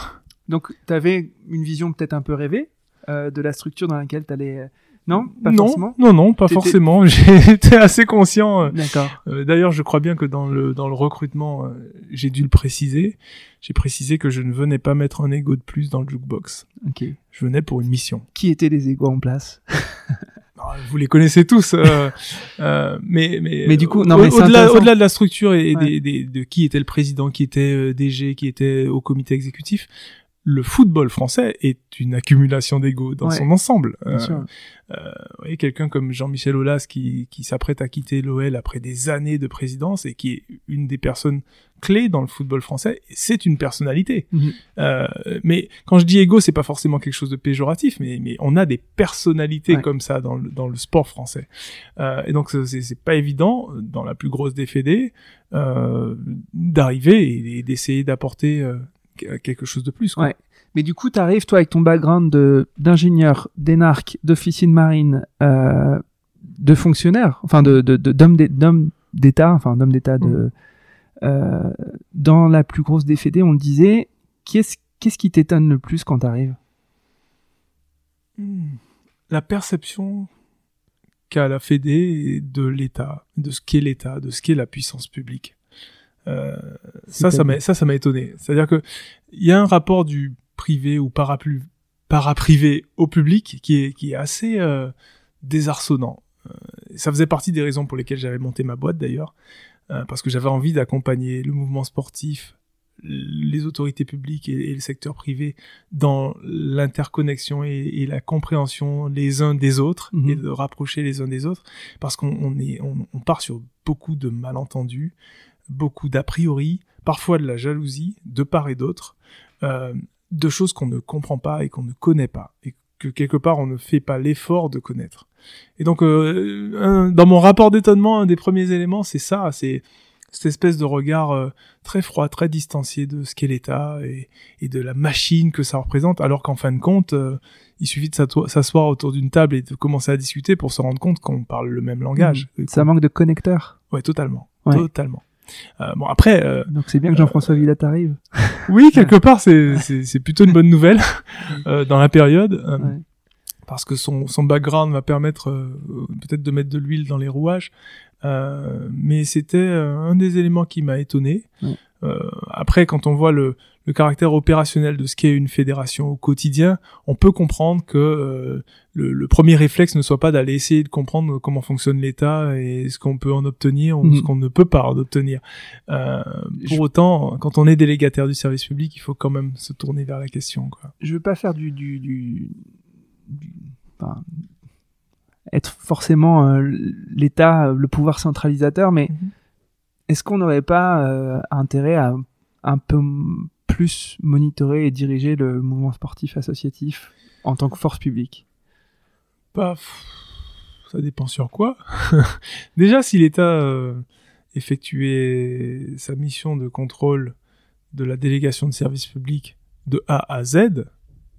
Donc tu avais une vision peut-être un peu rêvée euh, de la structure dans laquelle tu allais non, pas non, forcément. Non, non, pas forcément. J'étais assez conscient. Euh, D'accord. Euh, d'ailleurs, je crois bien que dans le dans le recrutement, euh, j'ai dû le préciser. J'ai précisé que je ne venais pas mettre un ego de plus dans le jukebox. Ok. Je venais pour une mission. Qui étaient les égos en place? Ah, Vous les connaissez tous, mais mais mais du coup, non, au-delà au-delà de la structure et, des, des, de qui était le président, qui était DG, qui était au comité exécutif, le football français est une accumulation d'ego dans son ensemble. Euh, euh, quelqu'un comme Jean-Michel Aulas qui, qui s'apprête à quitter l'OL après des années de présidence et qui est une des personnes clés dans le football français, c'est une personnalité. Mhm. Euh, mais quand je dis ego, c'est pas forcément quelque chose de péjoratif, mais, mais on a des personnalités comme ça dans le, dans le sport français. Euh, et donc c'est pas évident dans la plus grosse des fédés euh, d'arriver et, d'essayer d'apporter euh, quelque chose de plus. Ouais. Mais du coup, tu arrives, toi, avec ton background de, d'ingénieur, d'énarque, d'officier de marine, euh, de fonctionnaire, enfin, de, de, d'homme, d'État, enfin, d'homme d'État, de, mmh. euh, dans la plus grosse des fédés, on le disait, qu'est-ce, qu'est-ce qui t'étonne le plus quand tu arrives mmh. La perception qu'a la Fédé de l'État, de ce qu'est l'État, de ce qu'est la puissance publique. Euh, ça, ça m'a, ça, ça m'a étonné. C'est-à-dire que il y a un rapport du privé ou para-privé au public qui est, qui est assez euh, désarçonnant. Euh, ça faisait partie des raisons pour lesquelles j'avais monté ma boîte d'ailleurs, parce que j'avais envie d'accompagner le mouvement sportif, les autorités publiques et, le secteur privé dans l'interconnexion et, la compréhension les uns des autres mhm. et de rapprocher les uns des autres, parce qu'on est, on, on part sur beaucoup de malentendus, beaucoup d'a priori, parfois de la jalousie, de part et d'autre, euh, de choses qu'on ne comprend pas et qu'on ne connaît pas, et que quelque part on ne fait pas l'effort de connaître. Et donc, euh, dans mon rapport d'étonnement, un des premiers éléments, c'est ça, c'est cette espèce de regard euh, très froid, très distancié de ce qu'est l'État et, et, de la machine que ça représente, alors qu'en fin de compte, euh, il suffit de s'asseoir autour d'une table et de commencer à discuter pour se rendre compte qu'on parle le même langage. Mmh. Ça manque de connecteurs. Ouais, totalement, totalement. Euh, bon après. Euh, Donc c'est bien que Jean-François Villat arrive. oui, quelque part c'est c'est plutôt une bonne nouvelle euh, dans la période. parce que son, son background va permettre euh, peut-être de mettre de l'huile dans les rouages. Euh, mais c'était euh, un des éléments qui m'a étonné. Ouais. Euh, après, quand on voit le, le caractère opérationnel de ce qu'est une fédération au quotidien, on peut comprendre que euh, le, le premier réflexe ne soit pas d'aller essayer de comprendre comment fonctionne l'État et ce qu'on peut en obtenir ou Mhm. ce qu'on ne peut pas en obtenir. Euh, pour Je- autant, quand on est délégataire du service public, il faut quand même se tourner vers la question. Quoi. je veux pas faire du, du, du, du- enfin, être forcément euh, l'État, le pouvoir centralisateur, mais Mhm. Est-ce qu'on n'aurait pas euh, intérêt à un peu plus monitorer et diriger le mouvement sportif associatif en tant que force publique? Bah, ça dépend sur quoi. Déjà, si l'État euh, effectuait sa mission de contrôle de la délégation de services publics de A à Z,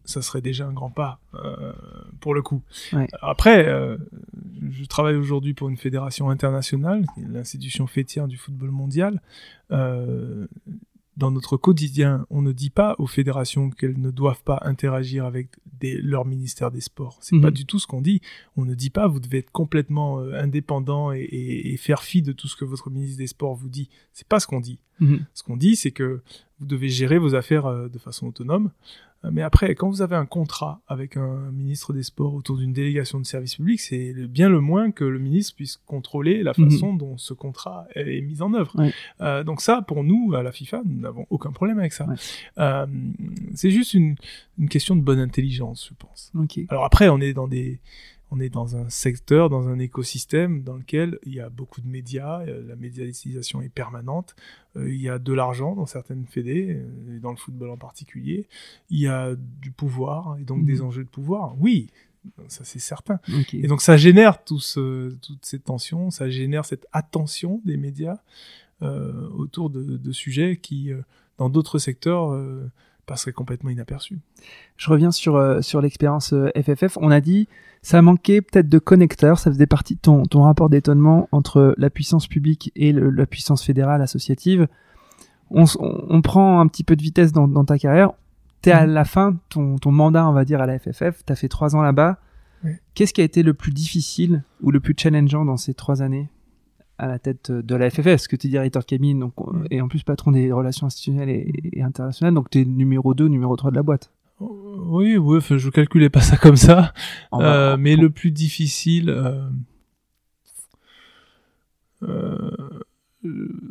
ça serait déjà un grand pas euh, pour le coup. Ouais. Après, euh, je travaille aujourd'hui pour une fédération internationale, l'institution fêtière du football mondial. Euh, dans notre quotidien, on ne dit pas aux fédérations qu'elles ne doivent pas interagir avec des, leur ministère des Sports. C'est Mhm. pas du tout ce qu'on dit. On ne dit pas vous devez être complètement euh, indépendant et, et- et faire fi de tout ce que votre ministre des Sports vous dit. C'est pas ce qu'on dit. Ce qu'on dit, c'est que vous devez gérer vos affaires euh, de façon autonome. Mais après, quand vous avez un contrat avec un ministre des Sports autour d'une délégation de service public, c'est bien le moins que le ministre puisse contrôler la Mhm. façon dont ce contrat est mis en œuvre. Ouais. Euh, donc ça, pour nous, à la FIFA, nous n'avons aucun problème avec ça. Ouais. Euh, c'est juste une, une question de bonne intelligence, je pense. Alors après, on est dans des, on est dans un secteur, dans un écosystème dans lequel il y a beaucoup de médias, la médiatisation est permanente, euh, il y a de l'argent dans certaines fédés, euh, et dans le football en particulier, il y a du pouvoir et donc des enjeux de pouvoir. Oui, ça c'est certain. Et donc ça génère tout ce, toutes ces tensions, ça génère cette attention des médias euh, autour de, de sujets qui, dans d'autres secteurs, euh, passeraient complètement inaperçus. Je reviens sur, euh, sur l'expérience euh, FFF. On a dit ça manquait peut-être de connecteurs. Ça faisait partie de ton, ton rapport d'étonnement entre la puissance publique et le- la puissance fédérale associative. On, s- on, on prend un petit peu de vitesse dans, dans ta carrière. T'es à Mhm. la fin, ton, ton mandat, on va dire, à la FFF. T'as fait trois ans là-bas. Oui. Qu'est-ce qui a été le plus difficile ou le plus challengeant dans ces trois années? À la tête de la FFF Parce que tu es directeur cabine donc, Mhm. et en plus patron des relations institutionnelles et, et internationales. Donc tu es numéro 2, numéro 3 de la boîte. Oui, oui, enfin, je calculais pas ça comme ça. Euh, mais le plus difficile, euh, euh,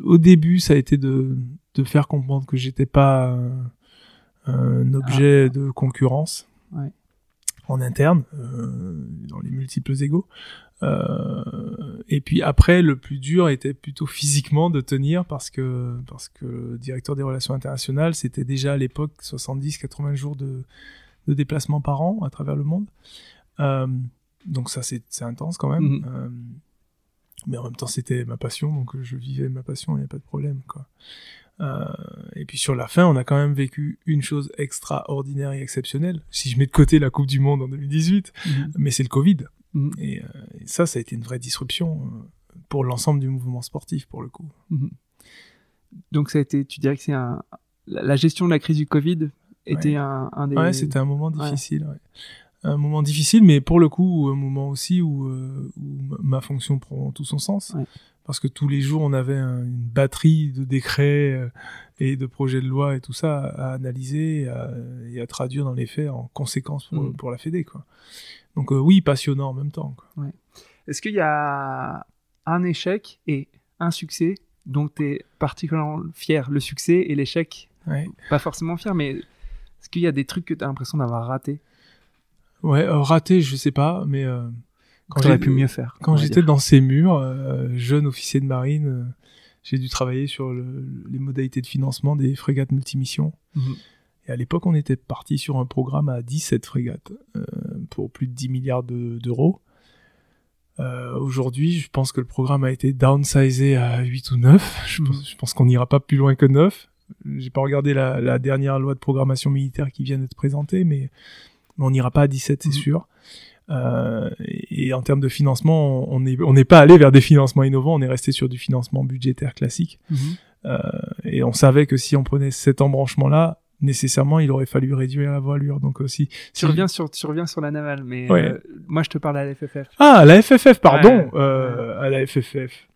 au début, ça a été de, de faire comprendre que j'étais pas un, un objet de concurrence Ah. Ouais. en interne, euh, dans les multiples égaux. Euh, et puis après, le plus dur était plutôt physiquement de tenir parce que parce que le directeur des relations internationales, c'était déjà à l'époque 70-80 jours de, de déplacement par an à travers le monde. Euh, donc ça, c'est intense quand même. Mhm. Euh, mais en même temps, c'était ma passion, donc je vivais ma passion, il n'y a pas de problème. Quoi. Euh, et puis sur la fin, on a quand même vécu une chose extraordinaire et exceptionnelle. Si je mets de côté la Coupe du Monde en 2018, Mhm. mais c'est le Covid. Et, euh, et ça, ça a été une vraie disruption euh, pour l'ensemble du mouvement sportif, pour le coup. Mhm. Donc ça a été, tu dirais que c'est un, la gestion de la crise du Covid était Ouais. un, un des. Ouais, c'était un moment difficile. ouais. Un moment difficile, mais pour le coup, un moment aussi où, euh, où ma- fonction prend tout son sens. Parce que tous les jours, on avait un- une batterie de décrets et de projets de loi et tout ça à, analyser et à, et à traduire dans les faits en conséquence pour, Mm. pour la Fédé. Quoi. Donc euh, oui, passionnant en même temps. Est-ce qu'il y a un échec et un succès dont tu es particulièrement fier? Le succès et l'échec, Ouais. pas forcément fier, mais est-ce qu'il y a des trucs que tu as l'impression d'avoir raté Ouais, euh, raté, je sais pas, mais euh, Quand j'aurais pu mieux faire Quand j'étais dans ces murs, jeune officier de marine, j'ai dû travailler sur le- les modalités de financement des frégates multimissions. Mhm. Et à l'époque, on était parti sur un programme à 17 frégates euh, pour plus de 10 milliards de- d'euros. Euh, Aujourd'hui, je pense que le programme a été downsizé à 8 ou 9. Je Mhm. pense, je pense qu'on n'ira pas plus loin que 9. J'ai pas regardé la, la dernière loi de programmation militaire qui vient d'être présentée, mais on n'ira pas à 17, c'est Mhm. sûr. Euh, et, et en termes de financement, on n'est on pas allé vers des financements innovants, on est resté sur du financement budgétaire classique. Mhm. Euh, et on savait que si on prenait cet embranchement-là, nécessairement il aurait fallu réduire la voilure. Donc aussi. Tu reviens sur tu reviens sur la navale, mais Ouais. euh, moi je te parle à la FFF. Ah, à la FFF, pardon, Ouais. euh, à la FFF.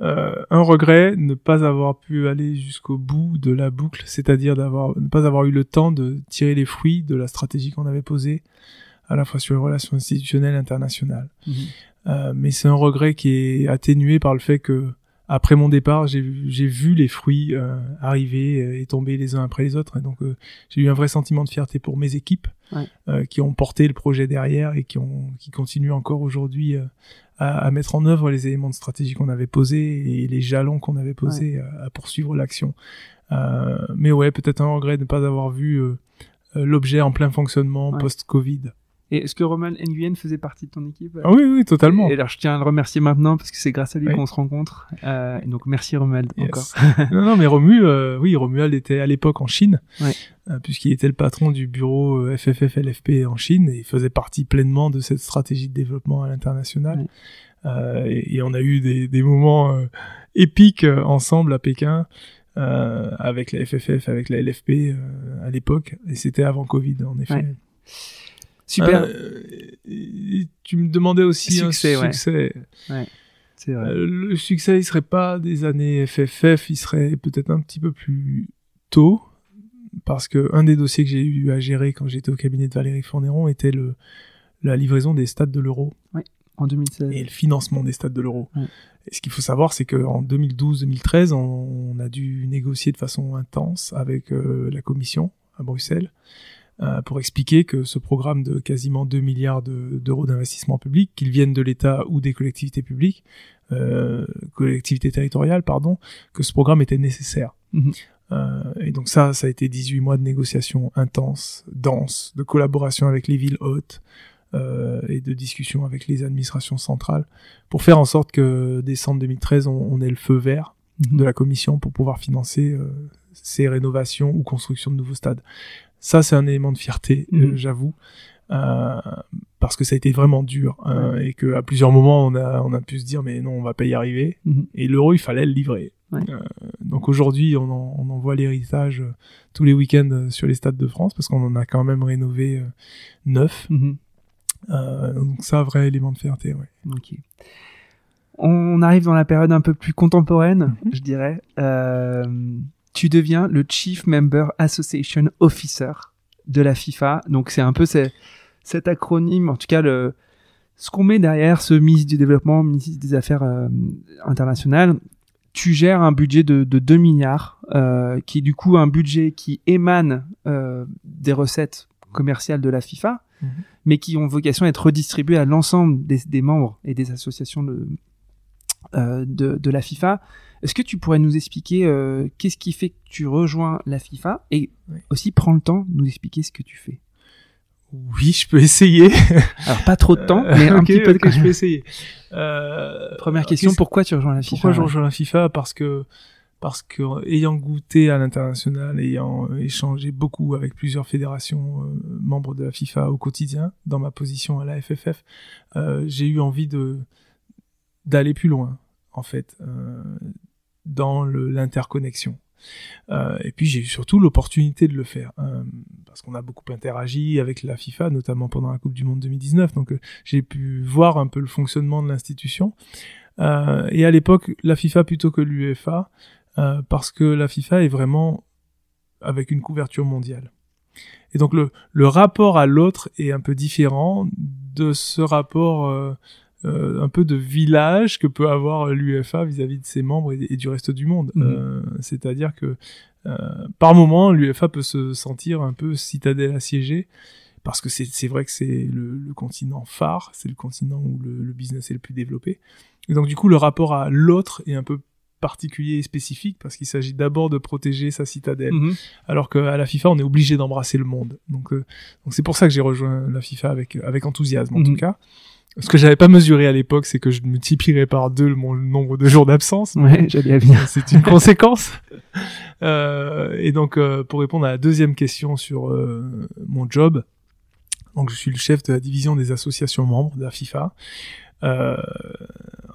Euh, un regret, ne pas avoir pu aller jusqu'au bout de la boucle, c'est-à-dire d'avoir, ne pas avoir eu le temps de tirer les fruits de la stratégie qu'on avait posée, à la fois sur les relations institutionnelles et internationales. Mhm. Euh, mais c'est un regret qui est atténué par le fait que, après mon départ, j'ai vu- les fruits euh, arriver euh, et tomber les uns après les autres. Et donc, euh, j'ai eu un vrai sentiment de fierté pour mes équipes Ouais. euh, qui ont porté le projet derrière et qui, ont, qui continuent encore aujourd'hui à, à mettre en œuvre les éléments de stratégie qu'on avait posés et les jalons qu'on avait posés à, à poursuivre l'action. Mais ouais, peut-être un regret de ne pas avoir vu l'objet en plein fonctionnement Ouais. post-Covid. Et est-ce que Roman Nguyen faisait partie de ton équipe Ah oui, oui, totalement. Et alors je tiens à le remercier maintenant parce que c'est grâce à lui Oui. qu'on se rencontre. Euh, et donc merci Romuald Yes. encore. non, non, mais Romu, euh, oui, Romuald était à l'époque en Chine, euh, puisqu'il était le patron du bureau euh, FFF-LFP en Chine, et il faisait partie pleinement de cette stratégie de développement à l'international. Euh, et, et on a eu des, des moments euh, épiques euh, ensemble à Pékin, euh, avec la FFF, avec la LFP euh, à l'époque, et c'était avant Covid, en effet. Ouais. Super, Euh, tu me demandais aussi Succès, un ouais. succès. c'est vrai. Euh, le succès, il serait pas des années FFF, il serait peut-être un petit peu plus tôt, parce que un des dossiers que j'ai eu à gérer quand j'étais au cabinet de Valérie Fournéron était le la livraison des stades de l'euro En 2016. et le financement des stades de l'euro. Et ce qu'il faut savoir, c'est qu'en 2012-2013, on, on a dû négocier de façon intense avec euh, la Commission à Bruxelles pour expliquer que ce programme de quasiment 2 milliards de- d'euros d'investissement public, qu'ils viennent de l'État ou des collectivités publiques, euh, collectivités territoriales, pardon, que ce programme était nécessaire. Mhm. Euh, et donc ça, ça a été 18 mois de négociations intenses, denses, de collaboration avec les villes hautes, euh, et de discussion avec les administrations centrales pour faire en sorte que décembre 2013 on, on ait le feu vert Mhm. de la commission pour pouvoir financer euh, ces rénovations ou construction de nouveaux stades. Ça c'est un élément de fierté, euh, Mhm. j'avoue, euh, parce que ça a été vraiment dur hein, et que à plusieurs moments on a on a pu se dire mais non on va pas y arriver Mhm. et l'euro il fallait le livrer. Ouais. Euh, donc aujourd'hui on en, on en voit l'héritage euh, tous les week-ends euh, sur les stades de France parce qu'on en a quand même rénové euh, neuf. Mhm. Euh, donc ça, vrai élément de fierté, ouais. Ok. On arrive dans la période un peu plus contemporaine, je dirais. Tu deviens le Chief Member Association Officer de la FIFA. Donc c'est un peu ce- cet acronyme, en tout cas le, ce qu'on met derrière ce ministre du Développement, ministre des Affaires euh, internationales. Tu gères un budget de, de 2 milliards, euh, qui est du coup un budget qui émane euh, des recettes commerciales de la FIFA, Mhm. mais qui ont vocation à être redistribuées à l'ensemble des, des membres et des associations de, de, de la FIFA. Est-ce que tu pourrais nous expliquer euh, qu'est-ce qui fait que tu rejoins la FIFA et Oui. aussi prends le temps de nous expliquer ce que tu fais? Oui, je peux essayer. Alors pas trop de temps, Euh, mais un ok, petit peu de je peux essayer. Euh, Première question, pourquoi tu rejoins la FIFA Pourquoi je rejoins la FIFA? Parce que parce que ayant goûté à l'international, ayant échangé beaucoup avec plusieurs fédérations euh, membres de la FIFA au quotidien, dans ma position à la FFF, euh, j'ai eu envie de d'aller plus loin, en fait, euh, dans l'interconnexion. Euh, et puis j'ai eu surtout l'opportunité de le faire, euh, parce qu'on a beaucoup interagi avec la FIFA, notamment pendant la Coupe du Monde 2019, donc euh, j'ai pu voir un peu le fonctionnement de l'institution. Et à l'époque, la FIFA plutôt que l'UEFA, parce que la FIFA est vraiment avec une couverture mondiale. Et donc le, le rapport à l'autre est un peu différent de ce rapport euh, un peu de village que peut avoir l'UEFA vis-à-vis de ses membres et, et du reste du monde. Mhm. Euh, C'est-à-dire que euh, par moment, l'UEFA peut se sentir un peu citadelle assiégée parce que c'est c'est vrai que c'est le, le continent phare, c'est le continent où le, le business est le plus développé. Et donc du coup, le rapport à l'autre est un peu particulier et spécifique parce qu'il s'agit d'abord de protéger sa citadelle, Mhm. alors qu'à la FIFA, on est obligé d'embrasser le monde. Donc donc c'est pour ça que j'ai rejoint la FIFA avec avec enthousiasme en Mhm. tout cas. Ce que j'avais pas mesuré à l'époque, c'est que je multiplierais par deux le, mon nombre de jours d'absence. Ouais, j'allais venir. C'est une conséquence. Euh, et donc, euh, pour répondre à la deuxième question sur euh, mon job, donc je suis le chef de la division des associations membres de la FIFA. Euh,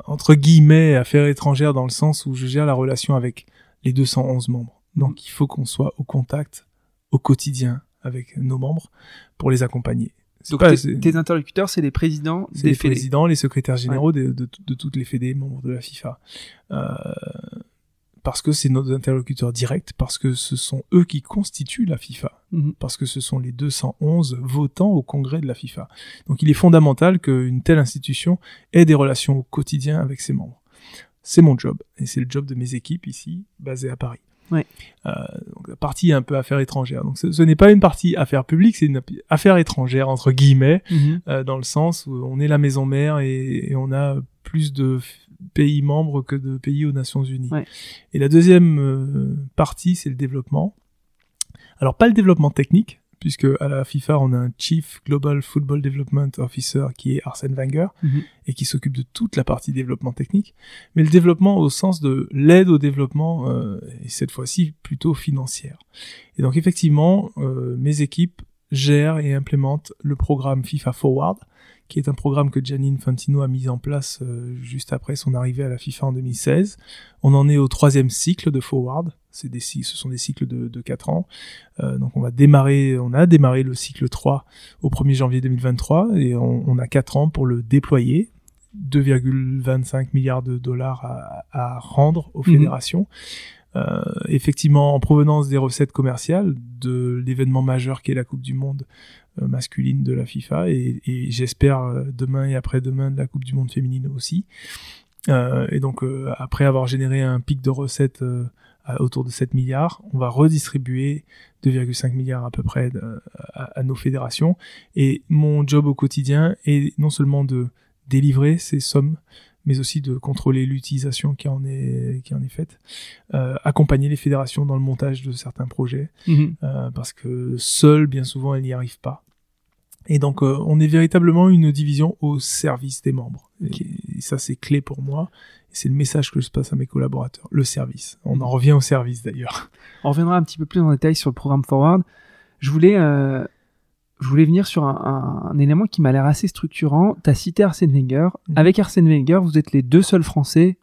entre guillemets, affaires étrangères dans le sens où je gère la relation avec les 211 membres Donc il faut qu'on soit au contact au quotidien avec nos membres pour les accompagner. Donc tes, interlocuteurs, c'est les présidents des les présidents, les secrétaires généraux de, de, toutes les fédés membres de la FIFA. Euh, parce que c'est nos interlocuteurs directs, parce que ce sont eux qui constituent la FIFA, mhm. parce que ce sont les 211 votants au congrès de la FIFA. Donc il est fondamental qu'une telle institution ait des relations au quotidien avec ses membres. C'est mon job, et c'est le job de mes équipes ici, basées à Paris. Ouais. Euh, donc la partie un peu affaires étrangères. Donc ce, n'est pas une partie affaires publiques, c'est une affaire étrangère entre guillemets, mhm. euh, dans le sens où on est la maison mère et, et on a plus de pays membres que de pays aux Nations Unies. Et la deuxième euh, partie, c'est le développement. Alors pas le développement technique, puisque à la FIFA on a un Chief Global Football Development Officer qui est Arsène Wenger mhm. et qui s'occupe de toute la partie développement technique, mais le développement au sens de l'aide au développement euh, et cette fois-ci plutôt financière. Et donc effectivement, euh, mes équipes gèrent et implémentent le programme FIFA Forward, qui est un programme que Gianni Infantino a mis en place euh, juste après son arrivée à la FIFA en 2016. On en est au troisième cycle de Forward. C'est des, ce sont des cycles de, de 4 ans. Euh, donc on va démarrer, on a démarré le cycle 3 au 1er janvier 2023 et on, on a 4 ans pour le déployer. 2,25 milliards de dollars à, à rendre aux mhm. fédérations. Euh, effectivement, en provenance des recettes commerciales de l'événement majeur qui est la Coupe du Monde masculine de la FIFA et, j'espère euh, demain et après-demain de la Coupe du Monde féminine aussi. Euh, et donc après avoir généré un pic de recettes autour de 7 milliards, on va redistribuer 2,5 milliards à peu près à, nos fédérations. Et mon job au quotidien est non seulement de délivrer ces sommes, mais aussi de contrôler l'utilisation qui en est qui en est faite, euh, accompagner les fédérations dans le montage de certains projets, mhm. euh, parce que seules bien souvent elles n'y arrivent pas. Et donc euh, on est véritablement une division au service des membres. Et, ça c'est clé pour moi. C'est le message que je passe à mes collaborateurs, le service. On en revient au service d'ailleurs. On reviendra un petit peu plus en détail sur le programme Forward. Je voulais euh, je voulais venir sur un, élément qui m'a l'air assez structurant. Tu as cité Arsène Wenger. Mhm. Avec Arsène Wenger, vous êtes les deux seuls Français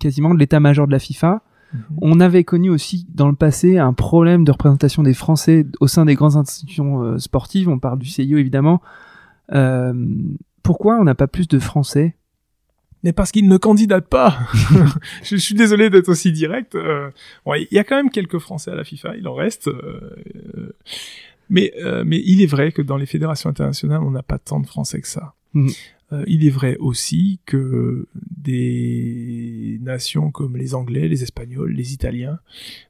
quasiment de l'état-major de la FIFA. Mhm. On avait connu aussi dans le passé un problème de représentation des Français au sein des grandes institutions euh, sportives. On parle du CIO évidemment. Euh, pourquoi on n'a pas plus de Français? Mais parce qu'ils ne candidatent pas. je, suis désolé d'être aussi direct. Euh, il y a quand même quelques Français à la FIFA, il en reste. Mais, euh, mais il est vrai que dans les fédérations internationales, on n'a pas tant de Français que ça. Mhm. Euh, il est vrai aussi que des nations comme les Anglais, les Espagnols, les Italiens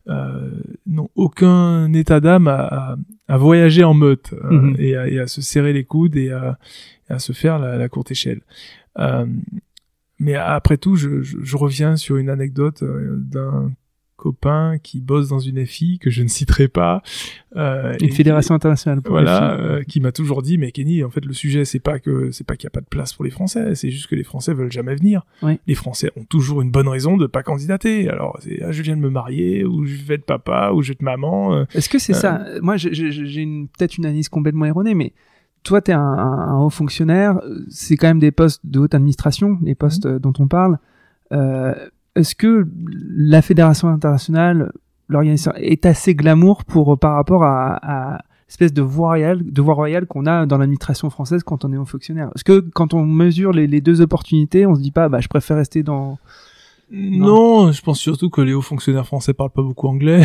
euh, n'ont aucun état d'âme à, à, voyager en meute euh, mhm. et, à, et, à, se serrer les coudes et à, à se faire la, la courte échelle. Euh, mais après tout, je, je, je, reviens sur une anecdote d'un copain qui bosse dans une FI que je ne citerai pas. Euh, une fédération internationale. Pour voilà, euh, qui m'a toujours dit, mais Kenny, en fait, le sujet, c'est pas que c'est pas qu'il n'y a pas de place pour les Français, c'est juste que les Français veulent jamais venir. Les Français ont toujours une bonne raison de pas candidater. Alors, c'est, ah, je viens de me marier, ou je vais être papa, ou je vais être maman. Euh, Est-ce que c'est ça? Moi, j'ai une, peut-être une analyse complètement erronée, mais toi, tu es un, un, haut fonctionnaire, c'est quand même des postes de haute administration, les postes mmh. dont on parle. Euh, est-ce que la fédération internationale, l'organisation, est assez glamour pour par rapport à, à l'espèce de voie royale, de voie royale qu'on a dans l'administration française quand on est haut fonctionnaire Est-ce que quand on mesure les, les, deux opportunités, on se dit pas, bah, je préfère rester dans non. je pense surtout que les hauts fonctionnaires français parlent pas beaucoup anglais.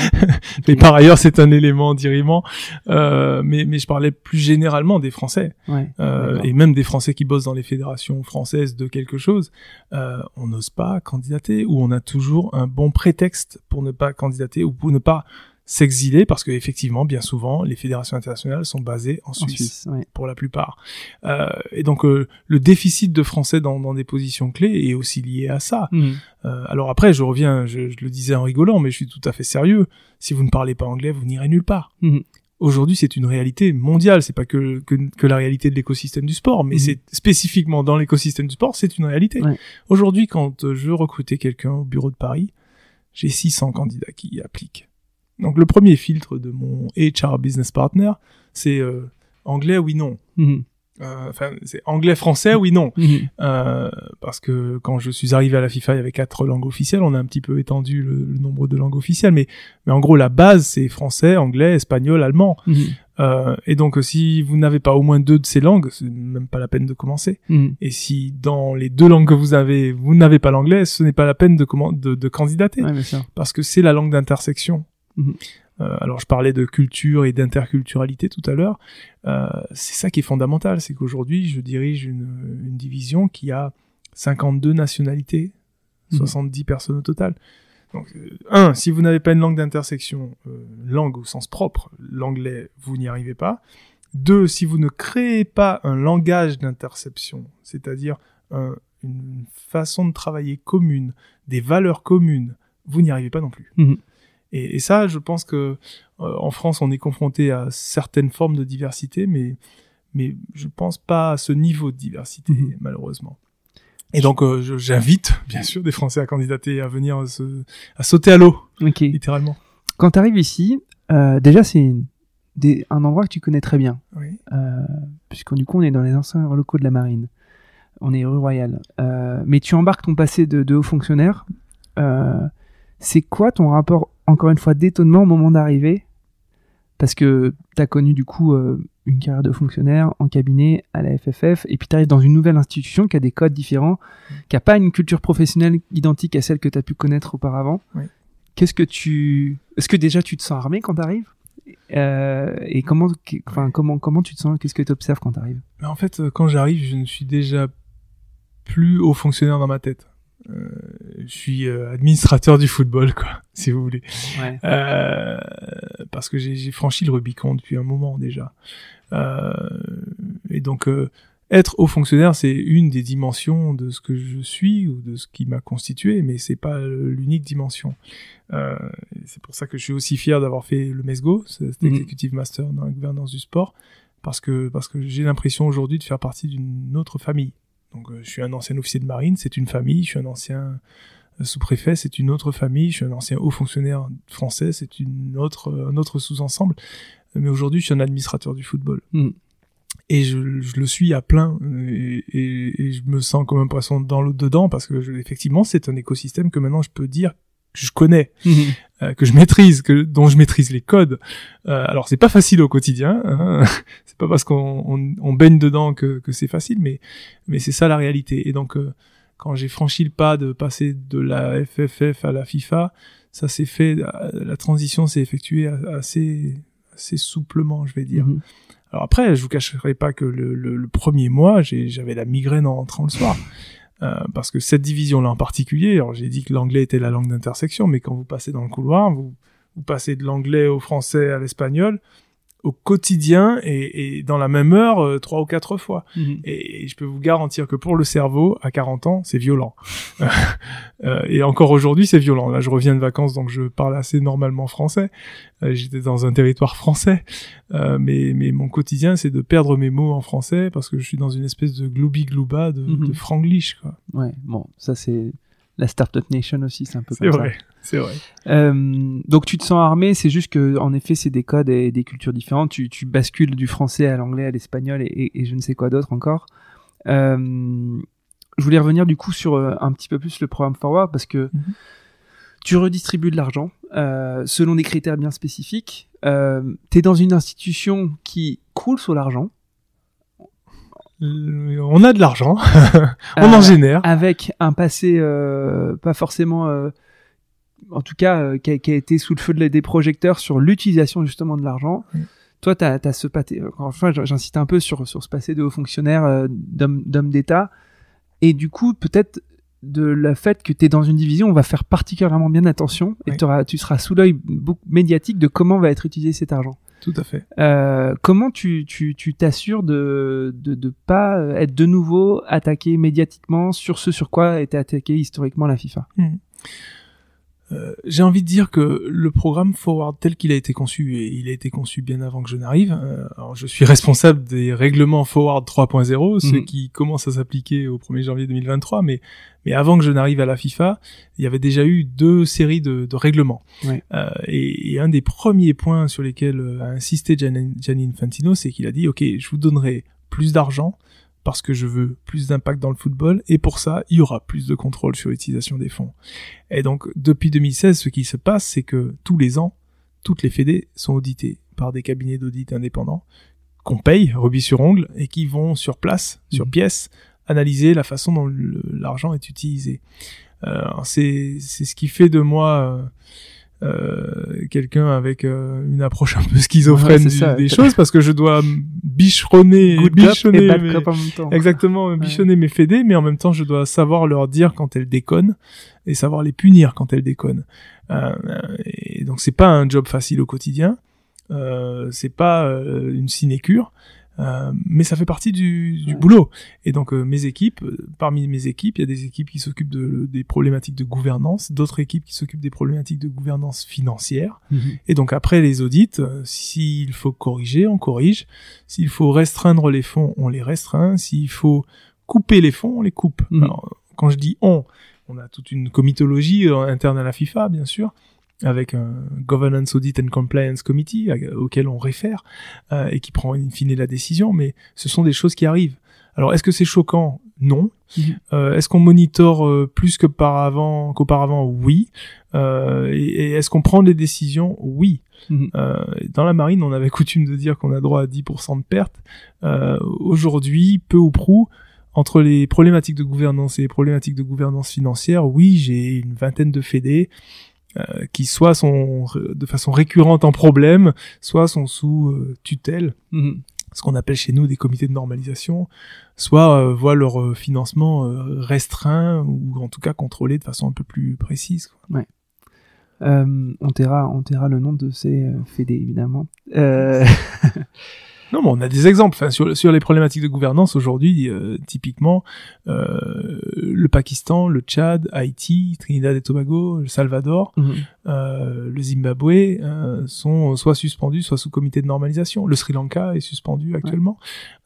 mais par ailleurs, c'est un élément d'irriment. Euh, mais, mais je parlais plus généralement des Français. euh, et même des Français qui bossent dans les fédérations françaises de quelque chose. Euh, on n'ose pas candidater ou on a toujours un bon prétexte pour ne pas candidater ou pour ne pas s'exiler parce que effectivement bien souvent les fédérations internationales sont basées en Suisse, pour la plupart euh, et donc euh, le déficit de français dans, dans, des positions clés est aussi lié à ça mmh. euh, alors après je reviens je, je, le disais en rigolant mais je suis tout à fait sérieux si vous ne parlez pas anglais vous n'irez nulle part mmh. Aujourd'hui, c'est une réalité mondiale. C'est pas que, que, que, la réalité de l'écosystème du sport, mais mmh. c'est spécifiquement dans l'écosystème du sport, c'est une réalité. Aujourd'hui, quand je veux recruter quelqu'un au bureau de Paris, j'ai 600 candidats qui y appliquent. Donc le premier filtre de mon HR business partner, c'est euh, anglais oui non. Mhm. Euh, Enfin, c'est anglais-français, oui, non. Mhm. Euh, parce que quand je suis arrivé à la FIFA, il y avait quatre langues officielles. On a un petit peu étendu le, le nombre de langues officielles, mais, mais en gros, la base, c'est français, anglais, espagnol, allemand. Mhm. Et donc, si vous n'avez pas au moins deux de ces langues, c'est même pas la peine de commencer. Et si dans les deux langues que vous avez, vous n'avez pas l'anglais, ce n'est pas la peine de, de, de candidater Ouais, parce que c'est la langue d'intersection. Mhm. Euh, alors je parlais de culture et d'interculturalité tout à l'heure. Euh, c'est ça qui est fondamental, c'est qu'aujourd'hui je dirige une, une division qui a 52 nationalités, Mhm. 70 personnes au total. Donc, euh, un, si vous n'avez pas une langue d'intersection, langue au sens propre, l'anglais, vous n'y arrivez pas. Deux, si vous ne créez pas un langage d'interception, c'est-à-dire un- une façon de travailler commune, des valeurs communes, vous n'y arrivez pas non plus. Mhm. Et, et ça, je pense que euh, en France, on est confronté à certaines formes de diversité, mais mais je pense pas à ce niveau de diversité, Mhm. malheureusement. Et donc, euh, j'invite, bien sûr, des Français à candidater, à venir se, à sauter à l'eau, littéralement. Quand tu arrives ici, euh, déjà c'est un endroit que tu connais très bien, Oui. euh, puisqu'on du coup on est dans les anciens locaux de la marine. On est rue Royale. Euh, mais tu embarques ton passé de, de haut fonctionnaire. Euh, c'est quoi ton rapport, encore une fois, d'étonnement au moment d'arriver Parce que tu as connu du coup euh, une carrière de fonctionnaire en cabinet à la FFF, et puis tu arrives dans une nouvelle institution qui a des codes différents, qui a pas une culture professionnelle identique à celle que tu as pu connaître auparavant. Oui. Qu'est-ce que tu... Est-ce que déjà tu te sens armé quand tu arrives Et comment, enfin, comment, comment tu te sens? Qu'est-ce que tu observes quand tu arrives Mais en fait, euh, quand j'arrive, je ne suis déjà plus haut fonctionnaire dans ma tête. Euh, je suis euh, administrateur du football, quoi, si vous voulez. ouais. Euh, parce que j'ai franchi le Rubicon depuis un moment déjà. Euh, et donc, euh, être haut fonctionnaire, c'est une des dimensions de ce que je suis ou de ce qui m'a constitué, mais c'est pas l'unique dimension. Euh, c'est pour ça que je suis aussi fier d'avoir fait le MESGO, cet Mhm. Executive Master dans la gouvernance du sport, parce que parce que j'ai l'impression aujourd'hui de faire partie d'une autre famille. Donc, euh, je suis un ancien officier de marine, c'est une famille. Je suis un ancien euh, sous-préfet, c'est une autre famille. Je suis un ancien haut fonctionnaire français, c'est une autre, un autre sous-ensemble. Mais aujourd'hui, je suis un administrateur du football. Mm. Et je, je le suis à plein. Et, et- et je me sens comme un poisson dans l'eau dedans parce que, je- effectivement, c'est un écosystème que maintenant je peux dire que je connais, euh, que je maîtrise, que dont je maîtrise les codes. Euh, alors c'est pas facile au quotidien. Hein. c'est pas parce qu'on on, on baigne dedans que, que c'est facile, mais mais c'est ça la réalité. Et donc euh, quand j'ai franchi le pas de passer de la FFF à la FIFA, ça s'est fait, euh, la transition s'est effectuée assez assez souplement, je vais dire. Mhm. Alors après, je vous cacherai pas que le, le, le premier mois, j'ai- j'avais la migraine en rentrant le soir. Euh, parce que cette division-là en particulier, alors j'ai dit que l'anglais était la langue d'intersection, mais quand vous passez dans le couloir, vous, vous passez de l'anglais au français à l'espagnol au quotidien et, et dans la même heure euh, trois ou quatre fois. Mhm. Et, je peux vous garantir que pour le cerveau, à 40 ans, c'est violent. Euh, et encore aujourd'hui, c'est violent. Là, je reviens de vacances, donc je parle assez normalement français. Euh, J'étais dans un territoire français, mais, mais mon quotidien, c'est de perdre mes mots en français parce que je suis dans une espèce de gloubi-glouba de, Mhm. de franglish. quoi. Ouais, bon, ça c'est la Startup Nation aussi, c'est un peu C'est comme vrai, c'est vrai. ça. Euh, donc tu te sens armé, c'est juste que en effet c'est des codes et des cultures différentes. Tu, tu bascules du français à l'anglais, à l'espagnol et, et- et je ne sais quoi d'autre encore. Euh, je voulais revenir du coup sur euh, un petit peu plus le programme Forward parce que Mhm. tu redistribues de l'argent euh, selon des critères bien spécifiques. Euh, tu es dans une institution qui croule sur l'argent. Euh, On a de l'argent, on Euh, en génère. avec un passé euh, pas forcément euh, en tout cas euh, qui, a, qui a été sous le feu de- des projecteurs sur l'utilisation justement de l'argent. Toi tu as, ce pâté une fois j'insiste un peu sur, sur ce passé de haut fonctionnaire euh, d'homme d'état. Et du coup peut-être de la fait que tu es dans une division on va faire particulièrement bien attention et Oui. tu seras sous l'œil médiatique de comment va être utilisé cet argent Tout à fait. euh, comment tu tu tu t'assures de, de de pas être de nouveau attaqué médiatiquement sur ce sur quoi a été attaqué historiquement la FIFA? Euh, j'ai envie de dire que le programme Forward tel qu'il a été conçu, et il a été conçu bien avant que je n'arrive, euh, alors je suis responsable des règlements Forward 3.0, ceux Mhm. qui commencent à s'appliquer au 1er janvier 2023, mais, mais avant que je n'arrive à la FIFA, il y avait déjà eu deux séries de, de règlements. Euh, et, et un des premiers points sur lesquels a insisté Gianni Infantino, c'est qu'il a dit, OK, je vous donnerai plus d'argent parce que je veux plus d'impact dans le football et pour ça, il y aura plus de contrôle sur l'utilisation des fonds. Et donc, depuis 2016, ce qui se passe, c'est que tous les ans, toutes les fédés sont auditées par des cabinets d'audit indépendants qu'on paye, rubis sur ongle, et qui vont sur place, sur Mhm. pièce, analyser la façon dont l'argent est utilisé. Euh, c'est c'est ce qui fait de moi euh, euh, quelqu'un avec euh, une approche un peu schizophrène Ouais, c'est du- ça. des choses parce que je dois Good cop bichonner et mes- cop en même temps. exactement bichonner mes fédés, mais en même temps je dois savoir leur dire quand elles déconnent et savoir les punir quand elles déconnent. Euh, et donc c'est pas un job facile au quotidien, euh, c'est pas une sinécure. Euh, mais ça fait partie du, du Ouais. boulot. Et donc euh, mes équipes, euh, parmi mes équipes, il y a des équipes qui s'occupent de, des problématiques de gouvernance, d'autres équipes qui s'occupent des problématiques de gouvernance financière. Mhm. Et donc après les audits, euh, s'il faut corriger, on corrige. S'il faut restreindre les fonds, on les restreint. S'il faut couper les fonds, on les coupe. Mhm. Alors, quand je dis on, on a toute une comitologie interne à la FIFA, bien sûr, avec un Governance Audit and Compliance Committee auquel on réfère euh, et qui prend in fine la décision. Mais ce sont des choses qui arrivent. Alors est-ce que c'est choquant? Non. Mhm. Euh, est-ce qu'on monitore euh, plus qu'auparavant? Oui. Euh, et et est-ce qu'on prend des décisions? Oui. Mhm. Euh, dans la marine, on avait coutume de dire qu'on a droit à 10% de pertes. Aujourd'hui, peu ou prou, entre les problématiques de gouvernance et les problématiques de gouvernance financière, oui, j'ai une vingtaine de fédés euh, qui soit sont de façon récurrente en problème, soit sont sous euh, tutelle, Mhm. ce qu'on appelle chez nous des comités de normalisation, soit euh, voient leur financement restreint ou en tout cas contrôlé de façon un peu plus précise. quoi. Euh, on taira, on taira le nom de ces fédés évidemment. Non, mais on a des exemples. Enfin, sur, sur les problématiques de gouvernance aujourd'hui, euh, typiquement, euh, le Pakistan, le Tchad, Haïti, Trinidad et Tobago, le Salvador, mhm. euh, le Zimbabwe euh, sont soit suspendus, soit sous comité de normalisation. Le Sri Lanka est suspendu actuellement.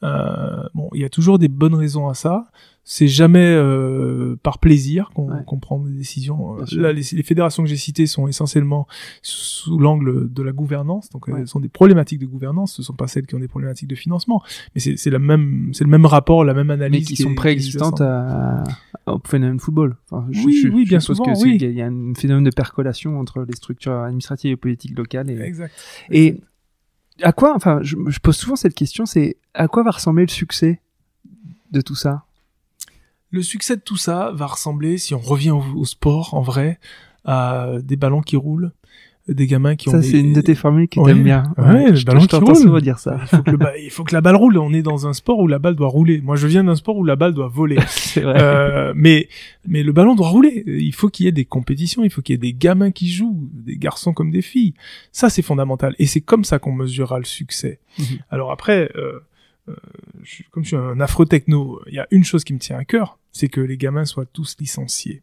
Euh, bon, il y a toujours des bonnes raisons à ça. C'est jamais euh, par plaisir qu'on Ouais. prend des décisions. Sûr. Là, les, les fédérations que j'ai citées sont essentiellement sous l'angle de la gouvernance. Donc, Ouais. elles sont des problématiques de gouvernance. Ce sont pas celles qui ont des problématiques de financement. Mais c'est la même, c'est le même rapport, la même analyse. mais qui sont préexistantes à, au phénomène football. Enfin, je- Oui, je- oui, je bien suppose souvent, que oui. Il y a un phénomène de percolation entre les structures administratives et politiques locales. Et, Exact. et à quoi, enfin, je, je pose souvent cette question, c'est à quoi va ressembler le succès de tout ça? Le succès de tout ça va ressembler, si on revient au, au sport en vrai, à des ballons qui roulent, des gamins qui ont Ça, des... c'est une de tes formules que Ouais, t'aimes bien. ouais, le je, ballon qui roule. dire ça. Il faut, que le ba- il faut que la balle roule. On est dans un sport où la balle doit rouler. Moi, je viens d'un sport où la balle doit voler. c'est vrai. Euh, mais mais le ballon doit rouler. Il faut qu'il y ait des compétitions. Il faut qu'il y ait des gamins qui jouent, des garçons comme des filles. Ça, c'est fondamental. Et c'est comme ça qu'on mesurera le succès. Mhm. Alors après, euh, je suis- comme je suis un afro-techno, il y a une chose qui me tient à cœur, c'est que les gamins soient tous licenciés.